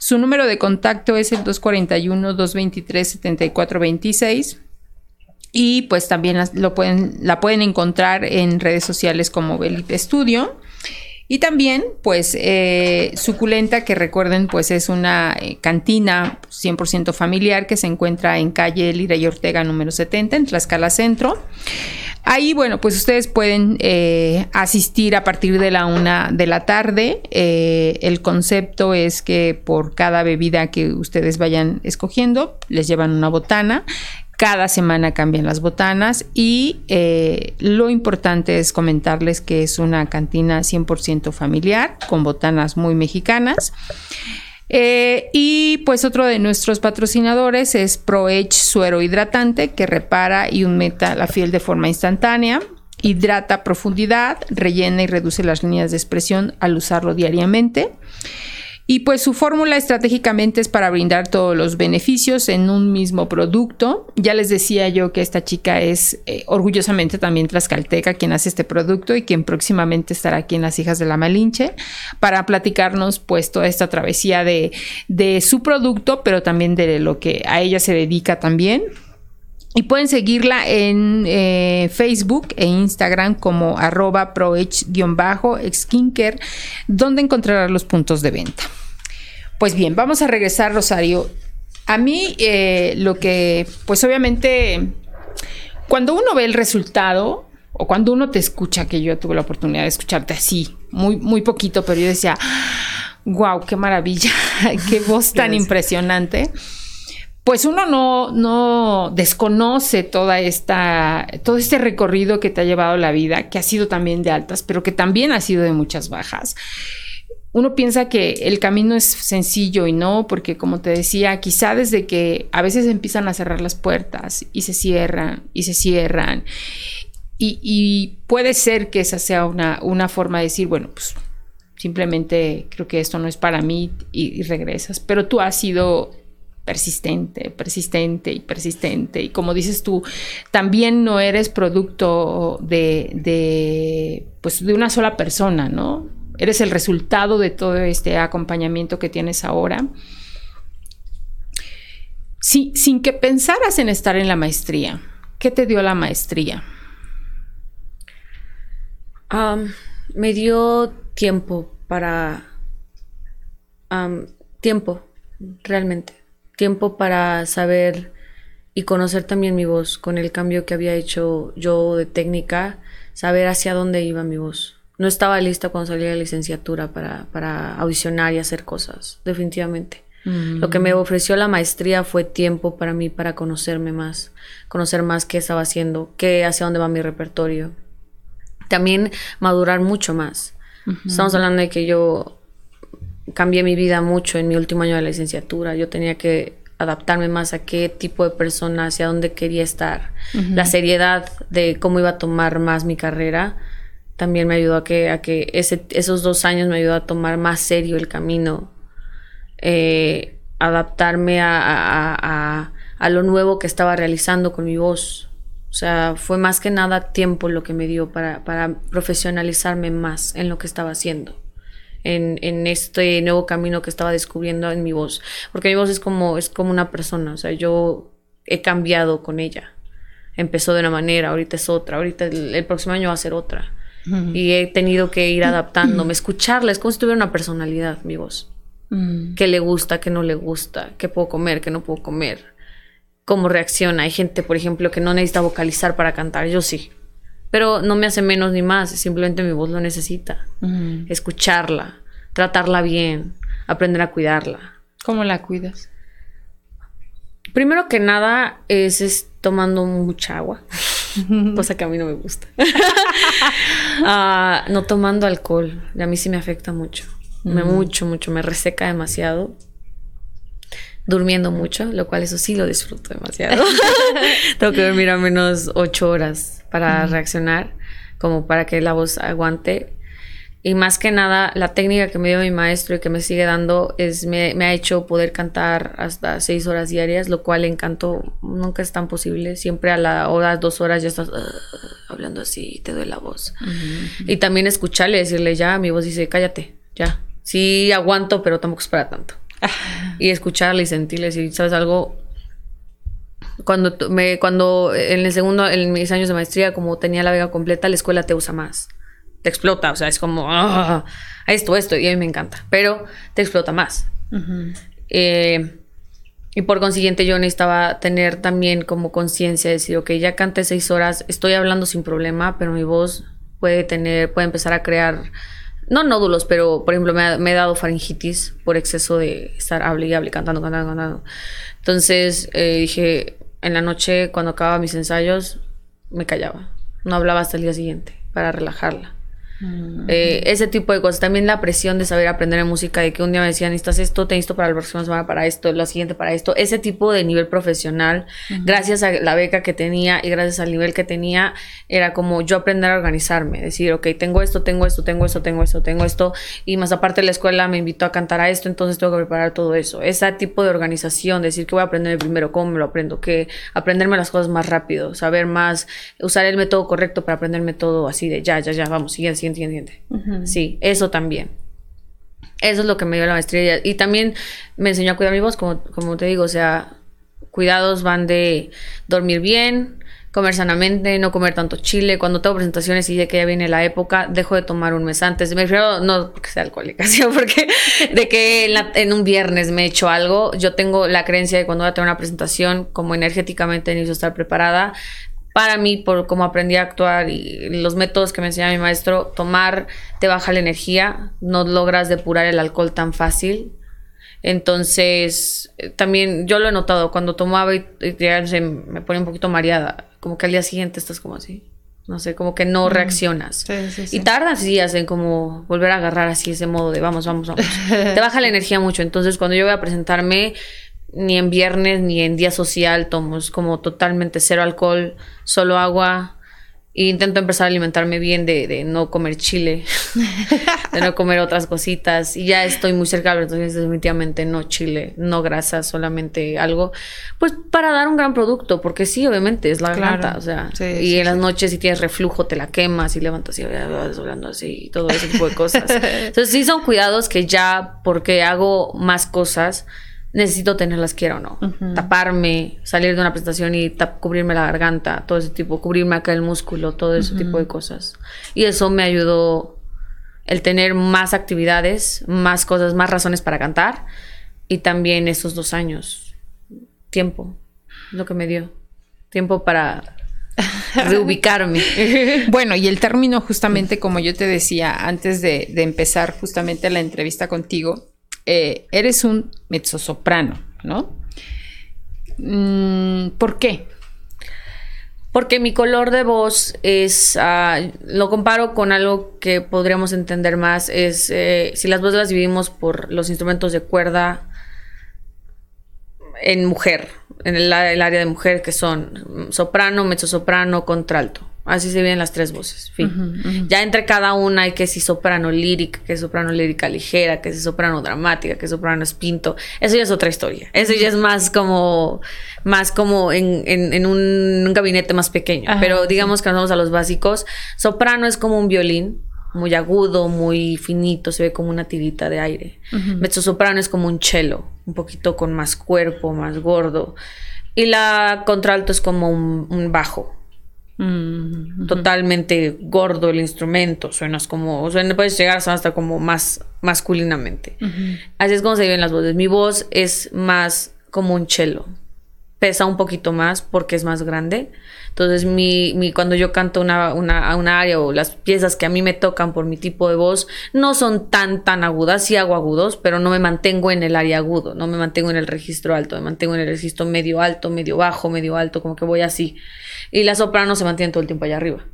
Su número de contacto es el 241-223-7426. Y pues también lo pueden, la pueden encontrar en redes sociales como Belip Studio. Y también, pues, eh, Suculenta, que recuerden, pues es una eh, cantina 100% familiar que se encuentra en calle Lira y Ortega número 70, en Tlaxcala Centro. Ahí, bueno, pues ustedes pueden eh, asistir a partir de la una de la tarde. el concepto es que por cada bebida que ustedes vayan escogiendo, les llevan una botana cada semana cambian las botanas y eh, lo importante es comentarles que es una cantina 100% familiar con botanas muy mexicanas. Eh, y pues otro de nuestros patrocinadores es ProEdge Suero Hidratante que repara y humecta la piel de forma instantánea, hidrata profundidad, rellena y reduce las líneas de expresión al usarlo diariamente. Y pues su fórmula estratégicamente es para brindar todos los beneficios en un mismo producto. Ya les decía yo que esta chica es eh, orgullosamente también tlaxcalteca quien hace este producto y quien próximamente estará aquí en Las Hijas de la Malinche para platicarnos pues toda esta travesía de, su producto, pero también de lo que a ella se dedica también. Y pueden seguirla en eh, Facebook e Instagram como arroba proech-skincare, donde encontrarán los puntos de venta. Pues bien, vamos a regresar, Rosario. A mí eh, lo que, pues obviamente, cuando uno ve el resultado o cuando uno te escucha, que yo tuve la oportunidad de escucharte así, muy, muy poquito, pero yo decía, wow, qué maravilla, qué voz tan impresionante. Pues uno no, no desconoce toda esta, todo este recorrido que te ha llevado la vida, que ha sido también de altas, pero que también ha sido de muchas bajas. Uno piensa que el camino es sencillo y no, porque como te decía, quizá desde que a veces empiezan a cerrar las puertas y se cierran y se cierran, y, puede ser que esa sea una, una, forma de decir, bueno, pues simplemente creo que esto no es para mí y, regresas, pero tú has sido persistente, persistente y persistente. Y como dices tú, también no eres producto de, de, pues, de una sola persona, ¿no? eres el resultado de todo este acompañamiento que tienes ahora. sin que pensaras en estar en la maestría, ¿qué te dio la maestría? me dio tiempo para... tiempo, realmente. Tiempo para saber y conocer también mi voz, con el cambio que había hecho yo de técnica, saber hacia dónde iba mi voz no estaba lista cuando salí de la licenciatura para, audicionar y hacer cosas, definitivamente. Lo que me mm. ofreció la maestría fue tiempo para mí, para conocerme más, conocer más qué estaba haciendo, qué, hacia dónde va mi repertorio. También madurar mucho más. Estamos hablando de que yo cambié mi vida mucho en mi último año de la licenciatura. Yo tenía que adaptarme más a qué tipo de persona, hacia dónde quería estar. La seriedad de cómo iba a tomar más mi carrera también me ayudó a que, a que ese, esos dos años me ayudó a tomar más serio el camino, eh, adaptarme a, lo nuevo que estaba realizando con mi voz. O sea, fue más que nada tiempo lo que me dio para, profesionalizarme más en lo que estaba haciendo. En, en, este nuevo camino que estaba descubriendo en mi voz. Porque mi voz es como, es como una persona. O sea, yo he cambiado con ella. Empezó de una manera, ahorita es otra, ahorita el próximo año va a ser otra. Y he tenido que ir adaptándome, escucharla. Es como si tuviera una personalidad, mi voz. Mm. ¿Qué le gusta, qué no le gusta? ¿Qué puedo comer, qué no puedo comer? ¿Cómo reacciona? Hay gente, por ejemplo, que no necesita vocalizar para cantar. Yo sí. Pero no me hace menos ni más. Simplemente mi voz lo necesita. Escucharla, tratarla bien, aprender a cuidarla. ¿Cómo la cuidas? Primero que nada es tomando mucha agua cosa que a mí no me gusta. Ah, no tomando alcohol, a mí sí me afecta mucho, me mucho, mucho, me reseca demasiado. Durmiendo mucho, lo cual eso sí lo disfruto demasiado. Tengo que dormir al menos ocho horas para reaccionar, como para que la voz aguante. Y más que nada, la técnica que me dio mi maestro y que me sigue dando es me, ha hecho poder cantar hasta seis horas diarias, lo cual en canto nunca es tan posible. Siempre a la hora, dos horas ya estás ah, hablando así, te doy la voz. Y también escucharle, decirle ya, mi voz dice, cállate, ya. Sí aguanto, pero tampoco es para tanto. y escucharla y sentirla y ¿sabes algo? Cuando me, cuando en el segundo, en mis años de maestría, como tenía la vega completa, la escuela te usa más. Te explota, o sea, es como, ah, esto, esto, y a mí me encanta, pero te explota más. eh, y por consiguiente yo necesitaba tener también como conciencia, decir, ok, ya canté seis horas, estoy hablando sin problema, pero mi voz puede tener, puede empezar a crear, no nódulos, pero por ejemplo me, he dado faringitis por exceso de estar hable y hable, cantando, cantando, cantando. Entonces eh, dije, en la noche cuando acababa mis ensayos, me callaba, no hablaba hasta el día siguiente para relajarla. Eh, ese tipo de cosas. También la presión de saber aprender música, de que un día me decían, necesitas esto, te necesito para la próxima semana para esto, la siguiente para esto. Ese tipo de nivel profesional, gracias a la beca que tenía y gracias al nivel que tenía, era como yo aprender a organizarme, decir, ok, tengo esto, tengo esto, tengo esto, tengo esto, tengo esto, y más aparte la escuela me invitó a cantar a esto, entonces tengo que preparar todo eso. Ese tipo de organización, decir que voy a aprender primero, cómo me lo aprendo, que aprenderme las cosas más rápido, saber más, usar el método correcto para aprenderme todo así de ya, ya, ya, vamos, siguiente, siguiente, siguiente. Sí, eso también. Eso es lo que me dio la maestría. Y también me enseñó a cuidar mi voz, como, como te digo, o sea, cuidados van de dormir bien, comer sanamente, no comer tanto chile. Cuando tengo presentaciones y ya que ya viene la época, dejo de tomar un mes antes. Me refiero, no porque sea alcohólica, sino porque de que en, en, un viernes me he hecho algo. Yo tengo la creencia de cuando voy a tener una presentación, como energéticamente necesito estar preparada, para mí, por cómo aprendí a actuar y los métodos que me enseñaba mi maestro, tomar te baja la energía, no logras depurar el alcohol tan fácil. Entonces, eh, también yo lo he notado, cuando tomaba y, me ponía un poquito mareada, como que al día siguiente estás como así. No sé, como que no reaccionas. Y tardas días en como volver a agarrar así ese modo de vamos, vamos, vamos. te baja la energía mucho. Entonces, cuando yo voy a presentarme, ni en viernes ni en día social tomo, es como totalmente cero alcohol, solo agua. E intento empezar a alimentarme bien de, no comer chile, de no comer otras cositas. Y ya estoy muy cerca, entonces definitivamente no chile, no grasa, solamente algo. Pues para dar un gran producto, porque sí, obviamente es la garganta. O sea, y en las noches si tienes reflujo te la quemas y levantas y hablando así y todo ese tipo de cosas. Entonces sí son cuidados que ya, porque hago más cosas, necesito tenerlas, quiera o no. Taparme, salir de una presentación y cubrirme la garganta, todo ese tipo, cubrirme acá el músculo, todo ese tipo de cosas. Y eso me ayudó el tener más actividades, más cosas, más razones para cantar. Y también esos dos años, tiempo, lo que me dio. Tiempo para reubicarme. bueno, y el término justamente, como yo te decía antes de, de empezar justamente la entrevista contigo, eh, eres un mezzosoprano, ¿no? Mm, ¿Por qué? Porque mi color de voz es, ah, lo comparo con algo que podríamos entender más, es eh, si las voces las dividimos por los instrumentos de cuerda en mujer, en el, el área de mujer que son soprano, mezzosoprano, contralto. Así se ven las tres voces. Ya entre cada una hay que si soprano lírica, que soprano lírica ligera, que si soprano dramática, que soprano espinto. Eso ya es otra historia. Eso ya es más como, más como en, en, un, gabinete más pequeño. Pero digamos que nos vamos a los básicos. Soprano es como un violín, muy agudo, muy finito, se ve como una tirita de aire. Mezzo soprano es como un cello, un poquito con más cuerpo, más gordo. Y la contralto es como un bajo Mm, totalmente gordo el instrumento, suenas como, o sea, no puedes llegar hasta como más masculinamente. Así es como se ven las voces. Mi voz es más como un cello, pesa un poquito más porque es más grande. Entonces, mi, mi, cuando yo canto una, una, una área o las piezas que a mí me tocan por mi tipo de voz, no son tan, tan agudas, sí hago agudos, pero no me mantengo en el área agudo, no me mantengo en el registro alto, me mantengo en el registro medio alto, medio bajo, medio alto, como que voy así. Y la soprano se mantiene todo el tiempo allá arriba.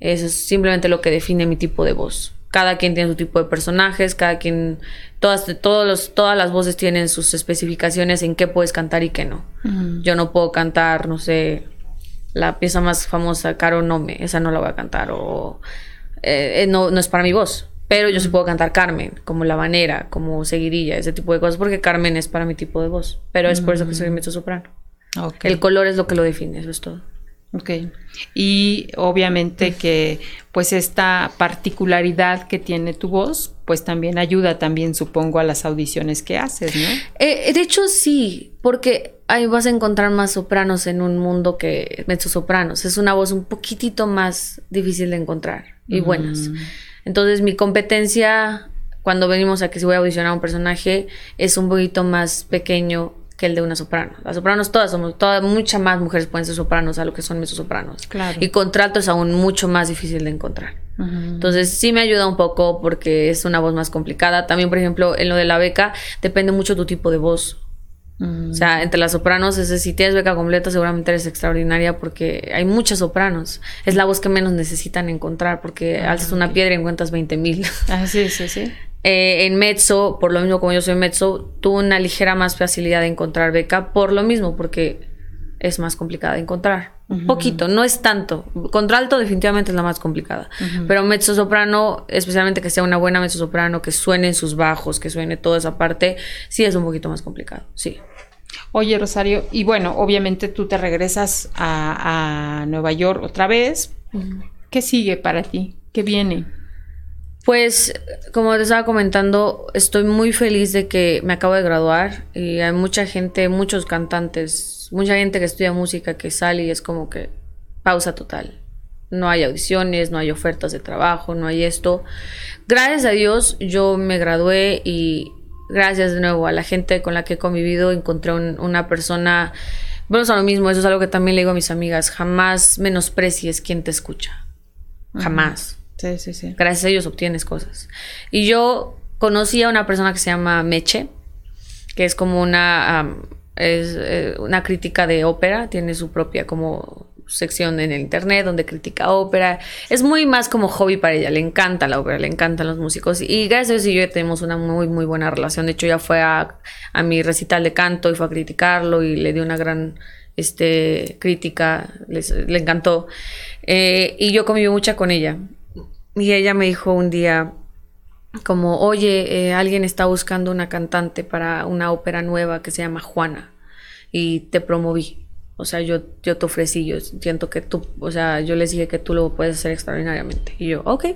Eso es simplemente lo que define mi tipo de voz. Cada quien tiene su tipo de personajes, cada quien, todas, todos los, todas las voces tienen sus especificaciones en qué puedes cantar y qué no. Yo no puedo cantar, no sé, la pieza más famosa, Caro Nome, esa no la voy a cantar, o eh, eh, no, no es para mi voz. Pero yo sí puedo cantar Carmen, como La Banera, como Seguirilla, ese tipo de cosas, porque Carmen es para mi tipo de voz. Pero es por eso que soy mezzo soprano. El color es lo que lo define, eso es todo. Ok. Y obviamente que pues esta particularidad que tiene tu voz, pues también ayuda también supongo a las audiciones que haces, ¿no? Eh, de hecho sí, porque ahí vas a encontrar más sopranos en un mundo que sopranos. Es una voz un poquitito más difícil de encontrar y buenas. Entonces mi competencia cuando venimos a que si voy a audicionar a un personaje es un poquito más pequeño que el de una soprano. Las sopranos todas somos, todas, muchas más mujeres pueden ser sopranos a lo que son sopranos. Claro. Y contrato es aún mucho más difícil de encontrar. Entonces sí me ayuda un poco porque es una voz más complicada. También, por ejemplo, en lo de la beca, depende mucho tu tipo de voz. O sea, entre las sopranos, es, si tienes beca completa, seguramente eres extraordinaria porque hay muchas sopranos. Es la voz que menos necesitan encontrar porque ah, alzas una piedra y encuentras 20 mil. Ah, sí, sí, sí. Eh, en Mezzo, por lo mismo como yo soy Mezzo, tuve una ligera más facilidad de encontrar beca, por lo mismo, porque es más complicada de encontrar. Un poquito, no es tanto. Contralto definitivamente es la más complicada. Pero mezzo soprano, especialmente que sea una buena mezzo soprano, que suene en sus bajos, que suene toda esa parte, sí es un poquito más complicado, sí. Oye, Rosario, y bueno, obviamente tú te regresas a, a Nueva York otra vez. ¿Qué sigue para ti? ¿Qué viene? Pues, como te estaba comentando, estoy muy feliz de que me acabo de graduar y hay mucha gente, muchos cantantes, mucha gente que estudia música que sale y es como que pausa total. No hay audiciones, no hay ofertas de trabajo, no hay esto. Gracias a Dios yo me gradué y gracias de nuevo a la gente con la que he convivido encontré una persona, bueno, es lo mismo, eso es algo que también le digo a mis amigas, jamás menosprecies quien te escucha. Jamás. Gracias a ellos obtienes cosas. Y yo conocí a una persona que se llama Meche, que es como una, es, eh, una crítica de ópera, tiene su propia como sección en el internet donde critica ópera. Es muy más como hobby para ella, le encanta la ópera, le encantan los músicos. Y gracias a eso yo tenemos una muy, muy buena relación. De hecho, ya fue a, a mi recital de canto y fue a criticarlo y le dio una gran este, crítica, le encantó. Eh, y yo convivo mucho con ella. Y ella me dijo un día como, oye, eh, alguien está buscando una cantante para una ópera nueva que se llama Juana y te promoví. O sea, yo, yo te ofrecí, yo siento que tú, o sea, yo les dije que tú lo puedes hacer extraordinariamente. Y yo, ok.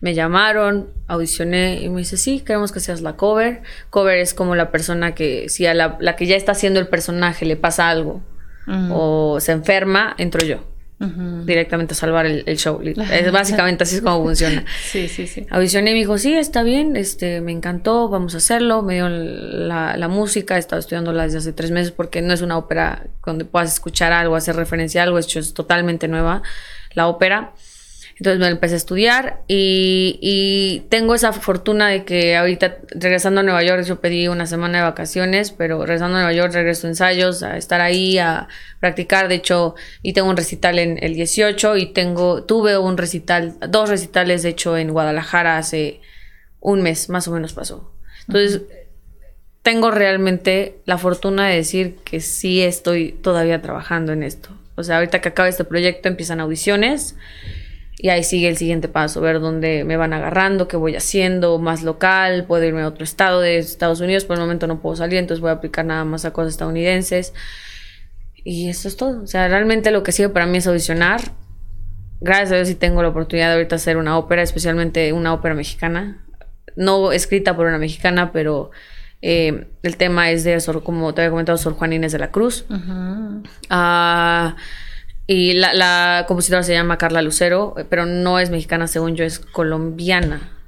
Me llamaron, audicioné y me dice, sí, queremos que seas la cover. Cover es como la persona que, si a la, la que ya está haciendo el personaje le pasa algo o se enferma, entro yo directamente a salvar el, show. Es básicamente así es como funciona. sí, sí, sí. Audicioné y me dijo, sí, está bien, este, me encantó, vamos a hacerlo. Me dio la, la música, he estado estudiándola desde hace tres meses porque no es una ópera donde puedas escuchar algo, hacer referencia a algo, es totalmente nueva la ópera. Entonces me empecé a estudiar y, tengo esa fortuna de que ahorita regresando a Nueva York, yo pedí una semana de vacaciones, pero regresando a Nueva York regreso a ensayos, a estar ahí, a practicar. De hecho, y tengo un recital en el 18 y tengo, tuve un recital, dos recitales de hecho en Guadalajara hace un mes, más o menos pasó. Entonces, tengo realmente la fortuna de decir que sí estoy todavía trabajando en esto. O sea, ahorita que acaba este proyecto empiezan audiciones y ahí sigue el siguiente paso, ver dónde me van agarrando, qué voy haciendo, más local, puedo irme a otro estado de Estados Unidos, por el momento no puedo salir, entonces voy a aplicar nada más a cosas estadounidenses. Y eso es todo. O sea, realmente lo que sigue para mí es audicionar. Gracias a Dios sí tengo la oportunidad de ahorita hacer una ópera, especialmente una ópera mexicana. No escrita por una mexicana, pero eh, el tema es de, como te había comentado, Sor Juan Inés de la Cruz. Uh y la, compositora se llama Carla Lucero, pero no es mexicana, según yo, es colombiana.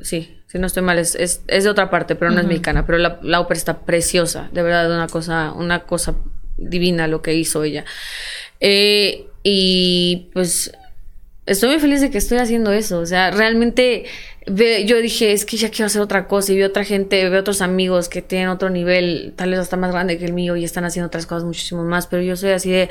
Sí, si no estoy mal, es, es, de otra parte, pero no es mexicana. Pero la, la, ópera está preciosa, de verdad, una cosa, una cosa divina lo que hizo ella. Eh, y pues estoy muy feliz de que estoy haciendo eso. O sea, realmente yo dije, es que ya quiero hacer otra cosa. Y vi otra gente, veo otros amigos que tienen otro nivel, tal vez hasta más grande que el mío, y están haciendo otras cosas muchísimo más. Pero yo soy así de,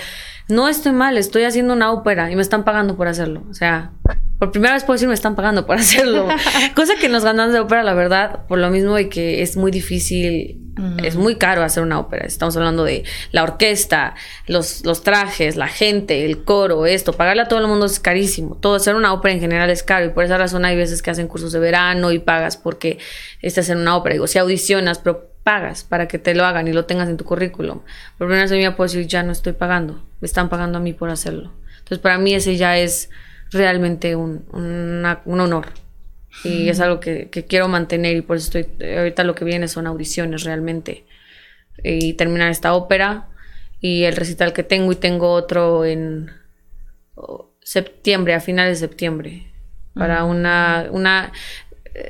no estoy mal, estoy haciendo una ópera y me están pagando por hacerlo. O sea, por primera vez puedo decir me están pagando por hacerlo. Cosa que nos ganan de ópera, la verdad, por lo mismo de que es muy difícil es muy caro hacer una ópera. Estamos hablando de la orquesta, los, los trajes, la gente, el coro, esto. Pagarle a todo el mundo es carísimo. Todo hacer una ópera en general es caro. Y por esa razón hay veces que hacen cursos de verano y pagas porque estás en una ópera. Digo, si audicionas, pero pagas para que te lo hagan y lo tengas en tu currículum. Por primera vez en mi vida puedo decir, ya no estoy pagando. me están pagando a mí por hacerlo. Entonces para mí ese ya es realmente un, un honor. Y es algo que, que, quiero mantener y por eso estoy, ahorita lo que viene son audiciones realmente. Y terminar esta ópera y el recital que tengo y tengo otro en septiembre, a finales de septiembre, para una, una,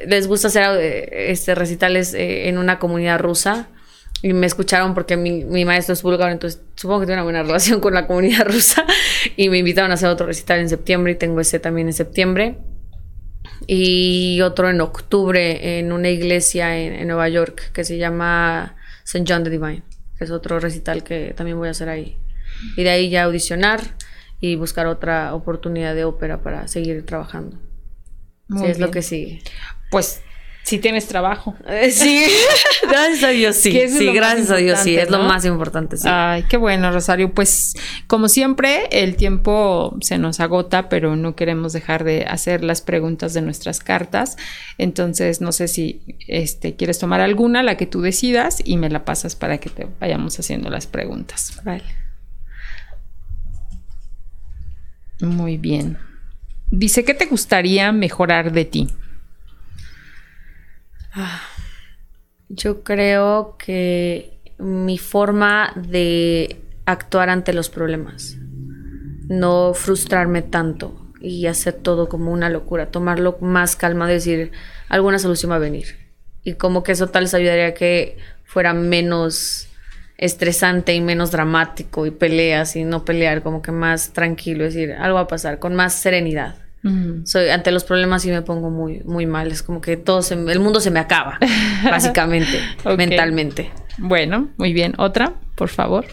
les gusta hacer eh, este recitales eh, en una comunidad rusa y me escucharon porque mi, mi, maestro es búlgaro, entonces supongo que tiene una buena relación con la comunidad rusa y me invitaron a hacer otro recital en septiembre y tengo ese también en septiembre y otro en octubre en una iglesia en, Nueva York que se llama St. John the Divine, que es otro recital que también voy a hacer ahí. Y de ahí ya audicionar y buscar otra oportunidad de ópera para seguir trabajando. Sí, es lo que sigue. Pues si tienes trabajo. Eh, sí, gracias a Dios sí. Sí, gracias a Dios sí, es lo más importante. Sí. Ay, qué bueno, Rosario. Pues como siempre, el tiempo se nos agota, pero no queremos dejar de hacer las preguntas de nuestras cartas. Entonces, no sé si este, quieres tomar alguna, la que tú decidas, y me la pasas para que te vayamos haciendo las preguntas. Vale. Muy bien. Dice, ¿qué te gustaría mejorar de ti? Yo creo que mi forma de actuar ante los problemas, no frustrarme tanto y hacer todo como una locura, tomarlo más calma, decir, alguna solución va a venir. Y como que eso tal vez ayudaría a que fuera menos estresante y menos dramático y peleas y no pelear, como que más tranquilo, decir, algo va a pasar, con más serenidad. Soy, ante los problemas sí me pongo muy, muy mal. Es como que todo el mundo se me acaba, básicamente, mentalmente. Bueno, muy bien. Otra, por favor.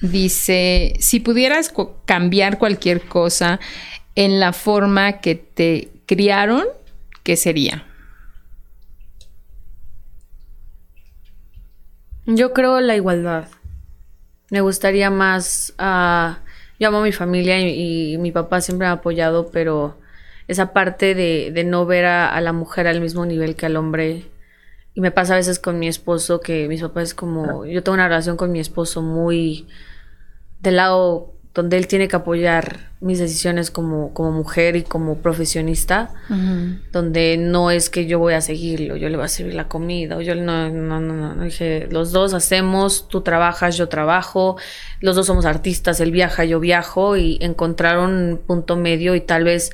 Dice, si pudieras cambiar cualquier cosa en la forma que te criaron, ¿qué sería? Yo creo la igualdad. Me gustaría más uh, yo amo a mi familia y, mi papá siempre me ha apoyado, pero esa parte de, no ver a, la mujer al mismo nivel que al hombre. Y me pasa a veces con mi esposo que mis papás es como, yo tengo una relación con mi esposo muy del lado donde él tiene que apoyar mis decisiones como, como mujer y como profesionista, donde no es que yo voy a seguirlo, yo le voy a servir la comida, o yo no, no, no, no, dije, los dos hacemos, tú trabajas, yo trabajo, los dos somos artistas, él viaja, yo viajo, y encontrar un punto medio y tal vez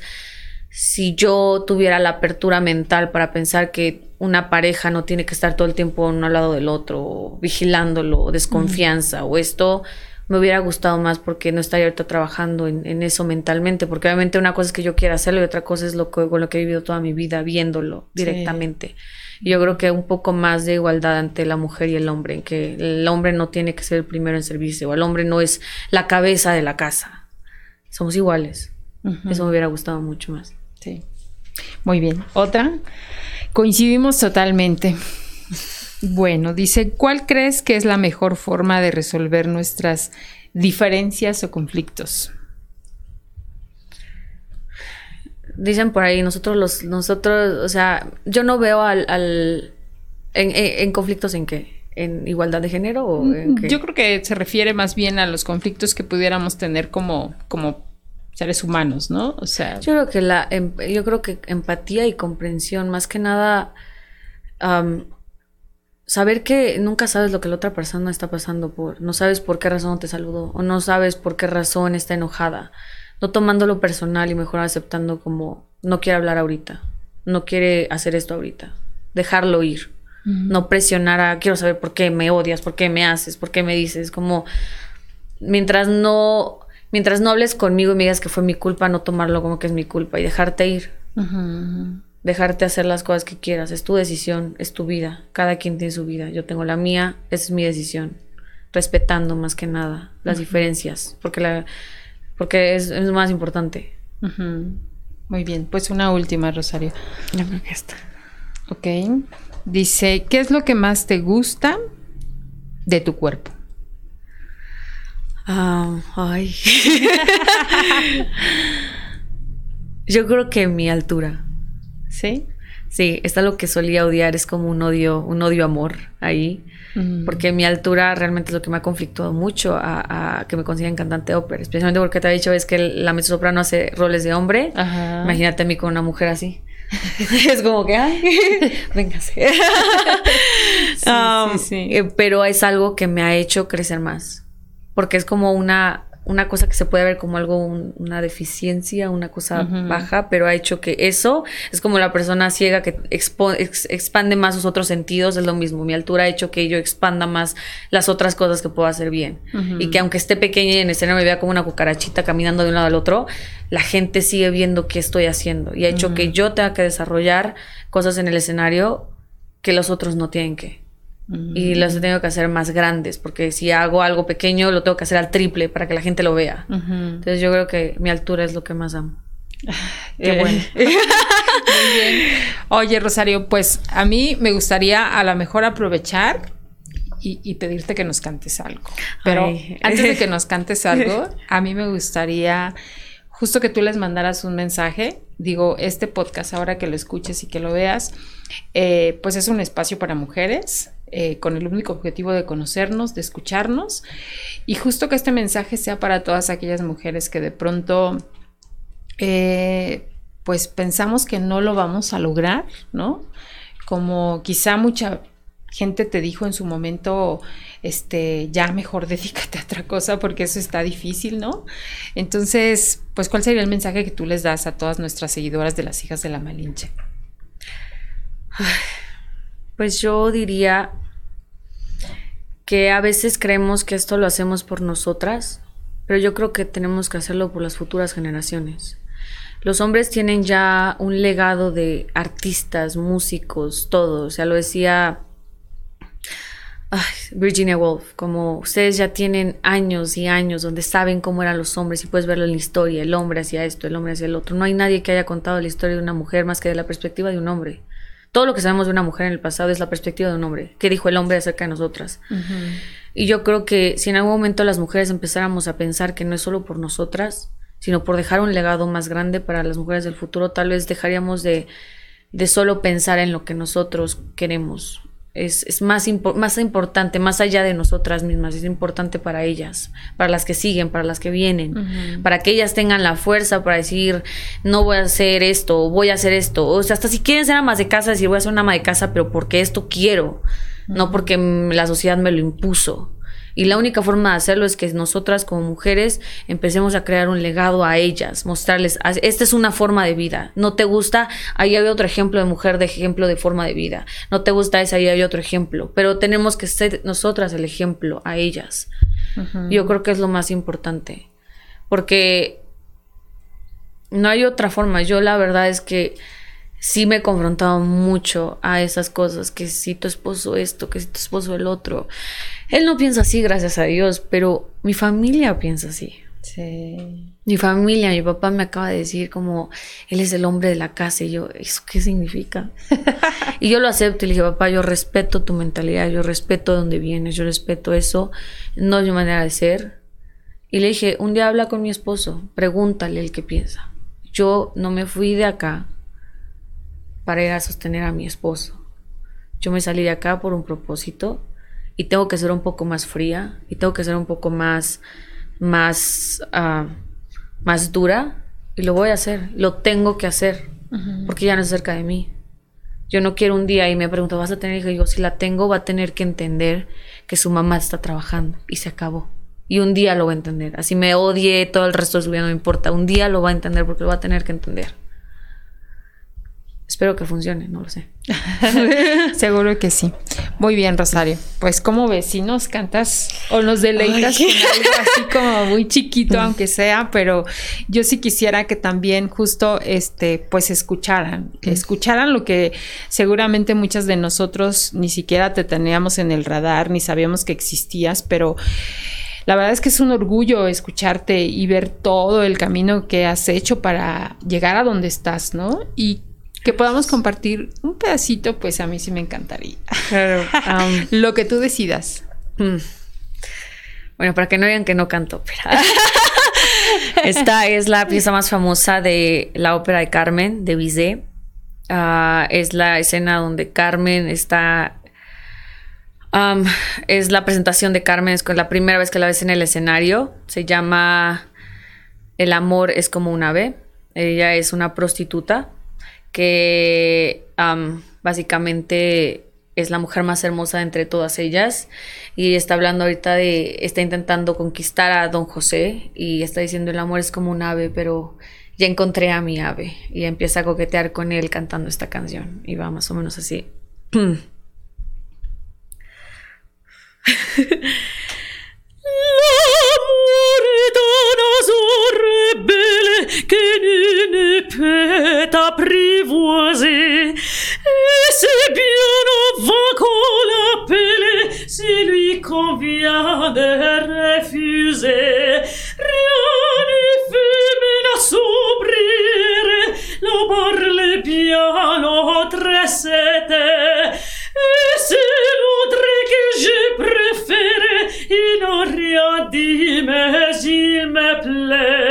si yo tuviera la apertura mental para pensar que una pareja no tiene que estar todo el tiempo uno al lado del otro, vigilándolo, desconfianza, o esto me hubiera gustado más porque no estaría ahorita trabajando en, eso mentalmente, porque obviamente una cosa es que yo quiera hacerlo y otra cosa es lo que, con lo que he vivido toda mi vida, viéndolo directamente. Yo creo que un poco más de igualdad ante la mujer y el hombre, en que el hombre no tiene que ser el primero en servicio, o el hombre no es la cabeza de la casa. Somos iguales. Eso me hubiera gustado mucho más. Sí. Muy bien. Otra. Coincidimos totalmente. Bueno, dice, ¿cuál crees que es la mejor forma de resolver nuestras diferencias o conflictos? Dicen por ahí, nosotros los, nosotros, o sea, yo no veo al, al en, conflictos en qué, en igualdad de género o en qué? Yo creo que se refiere más bien a los conflictos que pudiéramos tener como, como seres humanos, ¿no? O sea, yo creo que la, em, yo creo que empatía y comprensión, más que nada saber que nunca sabes lo que la otra persona está pasando por, no sabes por qué razón te saludó o no sabes por qué razón está enojada, no tomándolo personal y mejor aceptando como no quiere hablar ahorita, no quiere hacer esto ahorita, dejarlo ir, no presionar a quiero saber por qué me odias, por qué me haces, por qué me dices, como mientras no mientras no hables conmigo y me digas que fue mi culpa, no tomarlo como que es mi culpa y dejarte ir dejarte hacer las cosas que quieras. Es tu decisión, es tu vida. Cada quien tiene su vida. Yo tengo la mía, esa es mi decisión. Respetando más que nada las diferencias, porque, la, porque es, es más importante. Muy bien, pues una última, Rosario. Yo creo que está. Ok. Dice, ¿qué es lo que más te gusta de tu cuerpo? Ah, ay. Yo creo que mi altura. ¿Sí? Sí, está lo que solía odiar, es como un odio, un odio-amor ahí. Porque mi altura realmente es lo que me ha conflictuado mucho a, que me consigan cantante ópera. Especialmente porque te ha dicho, es que la mezzosoprano hace roles de hombre. Imagínate a mí con una mujer así. es como que, ay, véngase. Um, eh, pero es algo que me ha hecho crecer más. Porque es como una una cosa que se puede ver como algo, una deficiencia, una cosa baja, pero ha hecho que eso es como la persona ciega que expande más sus otros sentidos, es lo mismo. Mi altura ha hecho que yo expanda más las otras cosas que puedo hacer bien. Y que aunque esté pequeña y en escena me vea como una cucarachita caminando de un lado al otro, la gente sigue viendo qué estoy haciendo. Y ha hecho que yo tenga que desarrollar cosas en el escenario que los otros no tienen que. Y las tengo que hacer más grandes, porque si hago algo pequeño, lo tengo que hacer al triple para que la gente lo vea. Entonces yo creo que mi altura es lo que más amo. Qué bueno. Muy bien. Oye, Rosario, pues a mí me gustaría a lo mejor aprovechar y, pedirte que nos cantes algo. Pero antes de que nos cantes algo, a mí me gustaría justo que tú les mandaras un mensaje. Digo, este podcast, ahora que lo escuches y que lo veas, eh, pues es un espacio para mujeres eh, con el único objetivo de conocernos, de escucharnos y justo que este mensaje sea para todas aquellas mujeres que de pronto eh, pues pensamos que no lo vamos a lograr, ¿no? Como quizá mucha gente te dijo en su momento, este, ya mejor dedícate a otra cosa porque eso está difícil, ¿no? Entonces, pues, ¿cuál sería el mensaje que tú les das a todas nuestras seguidoras de las hijas de la Malinche? Pues yo diría que a veces creemos que esto lo hacemos por nosotras, pero yo creo que tenemos que hacerlo por las futuras generaciones. Los hombres tienen ya un legado de artistas, músicos, todo. O sea, lo decía Virginia Woolf, como ustedes ya tienen años y años donde saben cómo eran los hombres y puedes verlo en la historia, el hombre hacía esto, el hombre hacía el otro. No hay nadie que haya contado la historia de una mujer más que de la perspectiva de un hombre. Todo lo que sabemos de una mujer en el pasado es la perspectiva de un hombre. ¿Qué dijo el hombre acerca de nosotras? Y yo creo que si en algún momento las mujeres empezáramos a pensar que no es solo por nosotras, sino por dejar un legado más grande para las mujeres del futuro, tal vez dejaríamos de, de solo pensar en lo que nosotros queremos es, más, más importante, más allá de nosotras mismas, es importante para ellas, para las que siguen, para las que vienen, para que ellas tengan la fuerza para decir, no voy a hacer esto, voy a hacer esto, o sea, hasta si quieren ser amas de casa, decir, voy a ser una ama de casa, pero porque esto quiero, no porque la sociedad me lo impuso. Y la única forma de hacerlo es que nosotras como mujeres empecemos a crear un legado a ellas, mostrarles, esta es una forma de vida. ¿No te gusta? Ahí hay otro ejemplo de mujer, de ejemplo de forma de vida. ¿No te gusta esa? Ahí hay otro ejemplo. Pero tenemos que ser nosotras el ejemplo a ellas. Yo creo que es lo más importante. Porque no hay otra forma. Yo la verdad es que sí me he confrontado mucho a esas cosas, que si tu esposo esto, que si tu esposo el otro. Él no piensa así, gracias a Dios, pero mi familia piensa así. Sí. Mi familia, mi papá me acaba de decir como él es el hombre de la casa y yo, ¿eso qué significa? y yo lo acepto y le dije, papá, yo respeto tu mentalidad, yo respeto dónde vienes, yo respeto eso, no es mi manera de ser. Y le dije, un día habla con mi esposo, pregúntale el que piensa. Yo no me fui de acá para ir a sostener a mi esposo. Yo me salí de acá por un propósito y tengo que ser un poco más fría y tengo que ser un poco más, más, ah, más dura y lo voy a hacer, lo tengo que hacer porque ya no es cerca de mí. Yo no quiero un día y me pregunto, ¿vas a tener hija? Y digo, si la tengo, va a tener que entender que su mamá está trabajando y se acabó. Y un día lo va a entender. Así me odie todo el resto de su vida, no me importa. Un día lo va a entender porque lo va a tener que entender. Espero que funcione, no lo sé. Seguro que sí. Muy bien, Rosario. Pues, ¿cómo ves? Si nos cantas o nos deleitas con algo así como muy chiquito, aunque sea, pero yo sí quisiera que también justo, este, pues, escucharan, escucharan lo que seguramente muchas de nosotros ni siquiera te teníamos en el radar, ni sabíamos que existías, pero la verdad es que es un orgullo escucharte y ver todo el camino que has hecho para llegar a donde estás, ¿no? Y que podamos compartir un pedacito, pues a mí sí me encantaría. Um, Lo que tú decidas. Mm. Bueno, para que no digan que no canto ópera. Esta es la pieza más famosa de la ópera de Carmen, de Bizet. Ah, es la escena donde Carmen está... Um, es la presentación de Carmen, es la primera vez que la ves en el escenario. Se llama El amor es como un ave. Ella es una prostituta que básicamente es la mujer más hermosa entre todas ellas. Y está hablando ahorita de, está intentando conquistar a don José y está diciendo el amor es como un ave, pero ya encontré a mi ave y empieza a coquetear con él cantando esta canción. Y va más o menos así. ton azur belle que nul ne peut apprivoiser. Et c'est bien avant qu'on l'appelle celui qu'on vient de refuser. Rien ne fait menace s'ouvrir, l'on parle bien, l'autre c'était. Et c'est l'autre que je préfère, il n'a rien dit mais il me plaît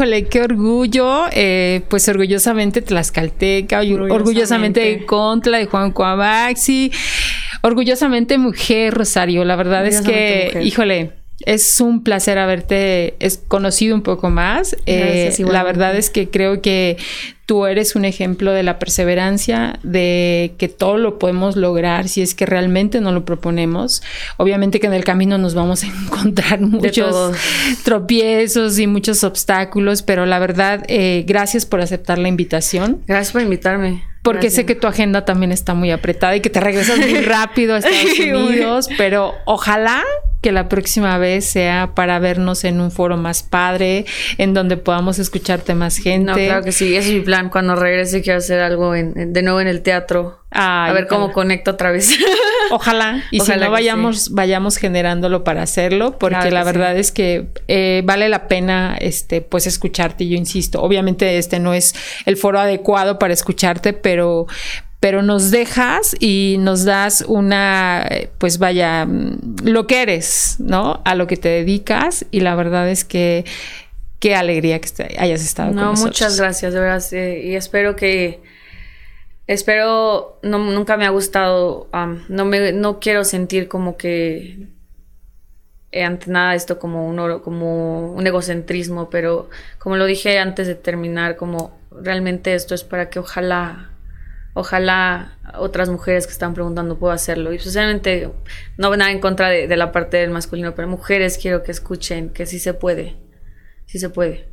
Híjole, qué orgullo. Eh, pues orgullosamente Tlaxcalteca, orgullosamente, orgullosamente contra de Juan Coabaxi, orgullosamente mujer, Rosario. La verdad es que, mujer. híjole. Es un placer haberte conocido un poco más. Eh, la verdad es que creo que tú eres un ejemplo de la perseverancia, de que todo lo podemos lograr si es que realmente no lo proponemos. Obviamente que en el camino nos vamos a encontrar muchos tropiezos y muchos obstáculos, pero la verdad, eh, gracias por aceptar la invitación. Gracias por invitarme. Porque Gracias. sé que tu agenda también está muy apretada y que te regresas muy rápido a Estados Unidos, pero ojalá que la próxima vez sea para vernos en un foro más padre, en donde podamos escucharte más gente. No, claro que sí, ese es mi plan. Cuando regrese quiero hacer algo en, en, de nuevo en el teatro. Ay, a ver ojalá. cómo conecto otra vez. Ojalá. Y Ojalá si no, vayamos, sí. vayamos generándolo para hacerlo, porque Claro la verdad sí. es que eh, vale la pena este, pues escucharte, yo insisto. Obviamente este no es el foro adecuado para escucharte, pero pero nos dejas y nos das una, eh, pues vaya, mm, lo que eres, ¿no? A lo que te dedicas y la verdad es que qué alegría que est- hayas estado No, con nosotros. muchas gracias, de verdad. eh, y espero que. Espero. No, nunca me ha gustado. no, me, no quiero sentir como que. ante nada esto como un, oro- como un egocentrismo, pero como lo dije antes de terminar, como realmente esto es para que ojalá. Ojalá otras mujeres que están preguntando puedan hacerlo. Y especialmente, no nada en contra de, de la parte del masculino, pero mujeres quiero que escuchen que sí se puede. Sí se puede.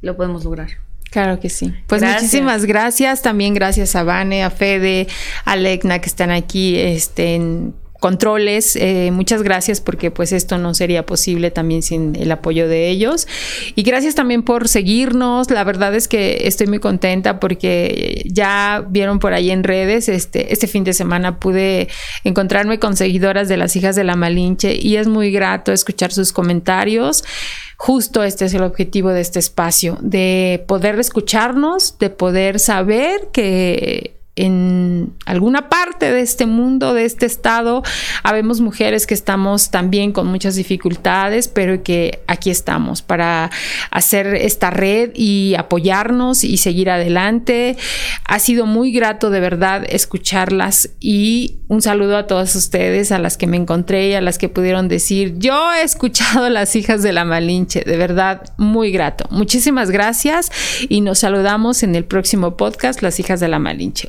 Lo podemos lograr. Claro que sí. Pues Gracias. muchísimas gracias. También gracias a Vane, a Fede, a Legna que están aquí este, en controles. Eh, muchas gracias porque pues esto no sería posible también sin el apoyo de ellos. Y gracias también por seguirnos. La verdad es que estoy muy contenta porque ya vieron por ahí en redes, este, este fin de semana pude encontrarme con seguidoras de las hijas de la Malinche y es muy grato escuchar sus comentarios. Justo este es el objetivo de este espacio, de poder escucharnos, de poder saber que en alguna parte de este mundo, de este estado, habemos mujeres que estamos también con muchas dificultades, pero que aquí estamos para hacer esta red y apoyarnos y seguir adelante. Ha sido muy grato de verdad escucharlas y un saludo a todas ustedes, a las que me encontré y a las que pudieron decir, yo he escuchado las hijas de la Malinche, de verdad, muy grato. Muchísimas gracias y nos saludamos en el próximo podcast, Las hijas de la Malinche,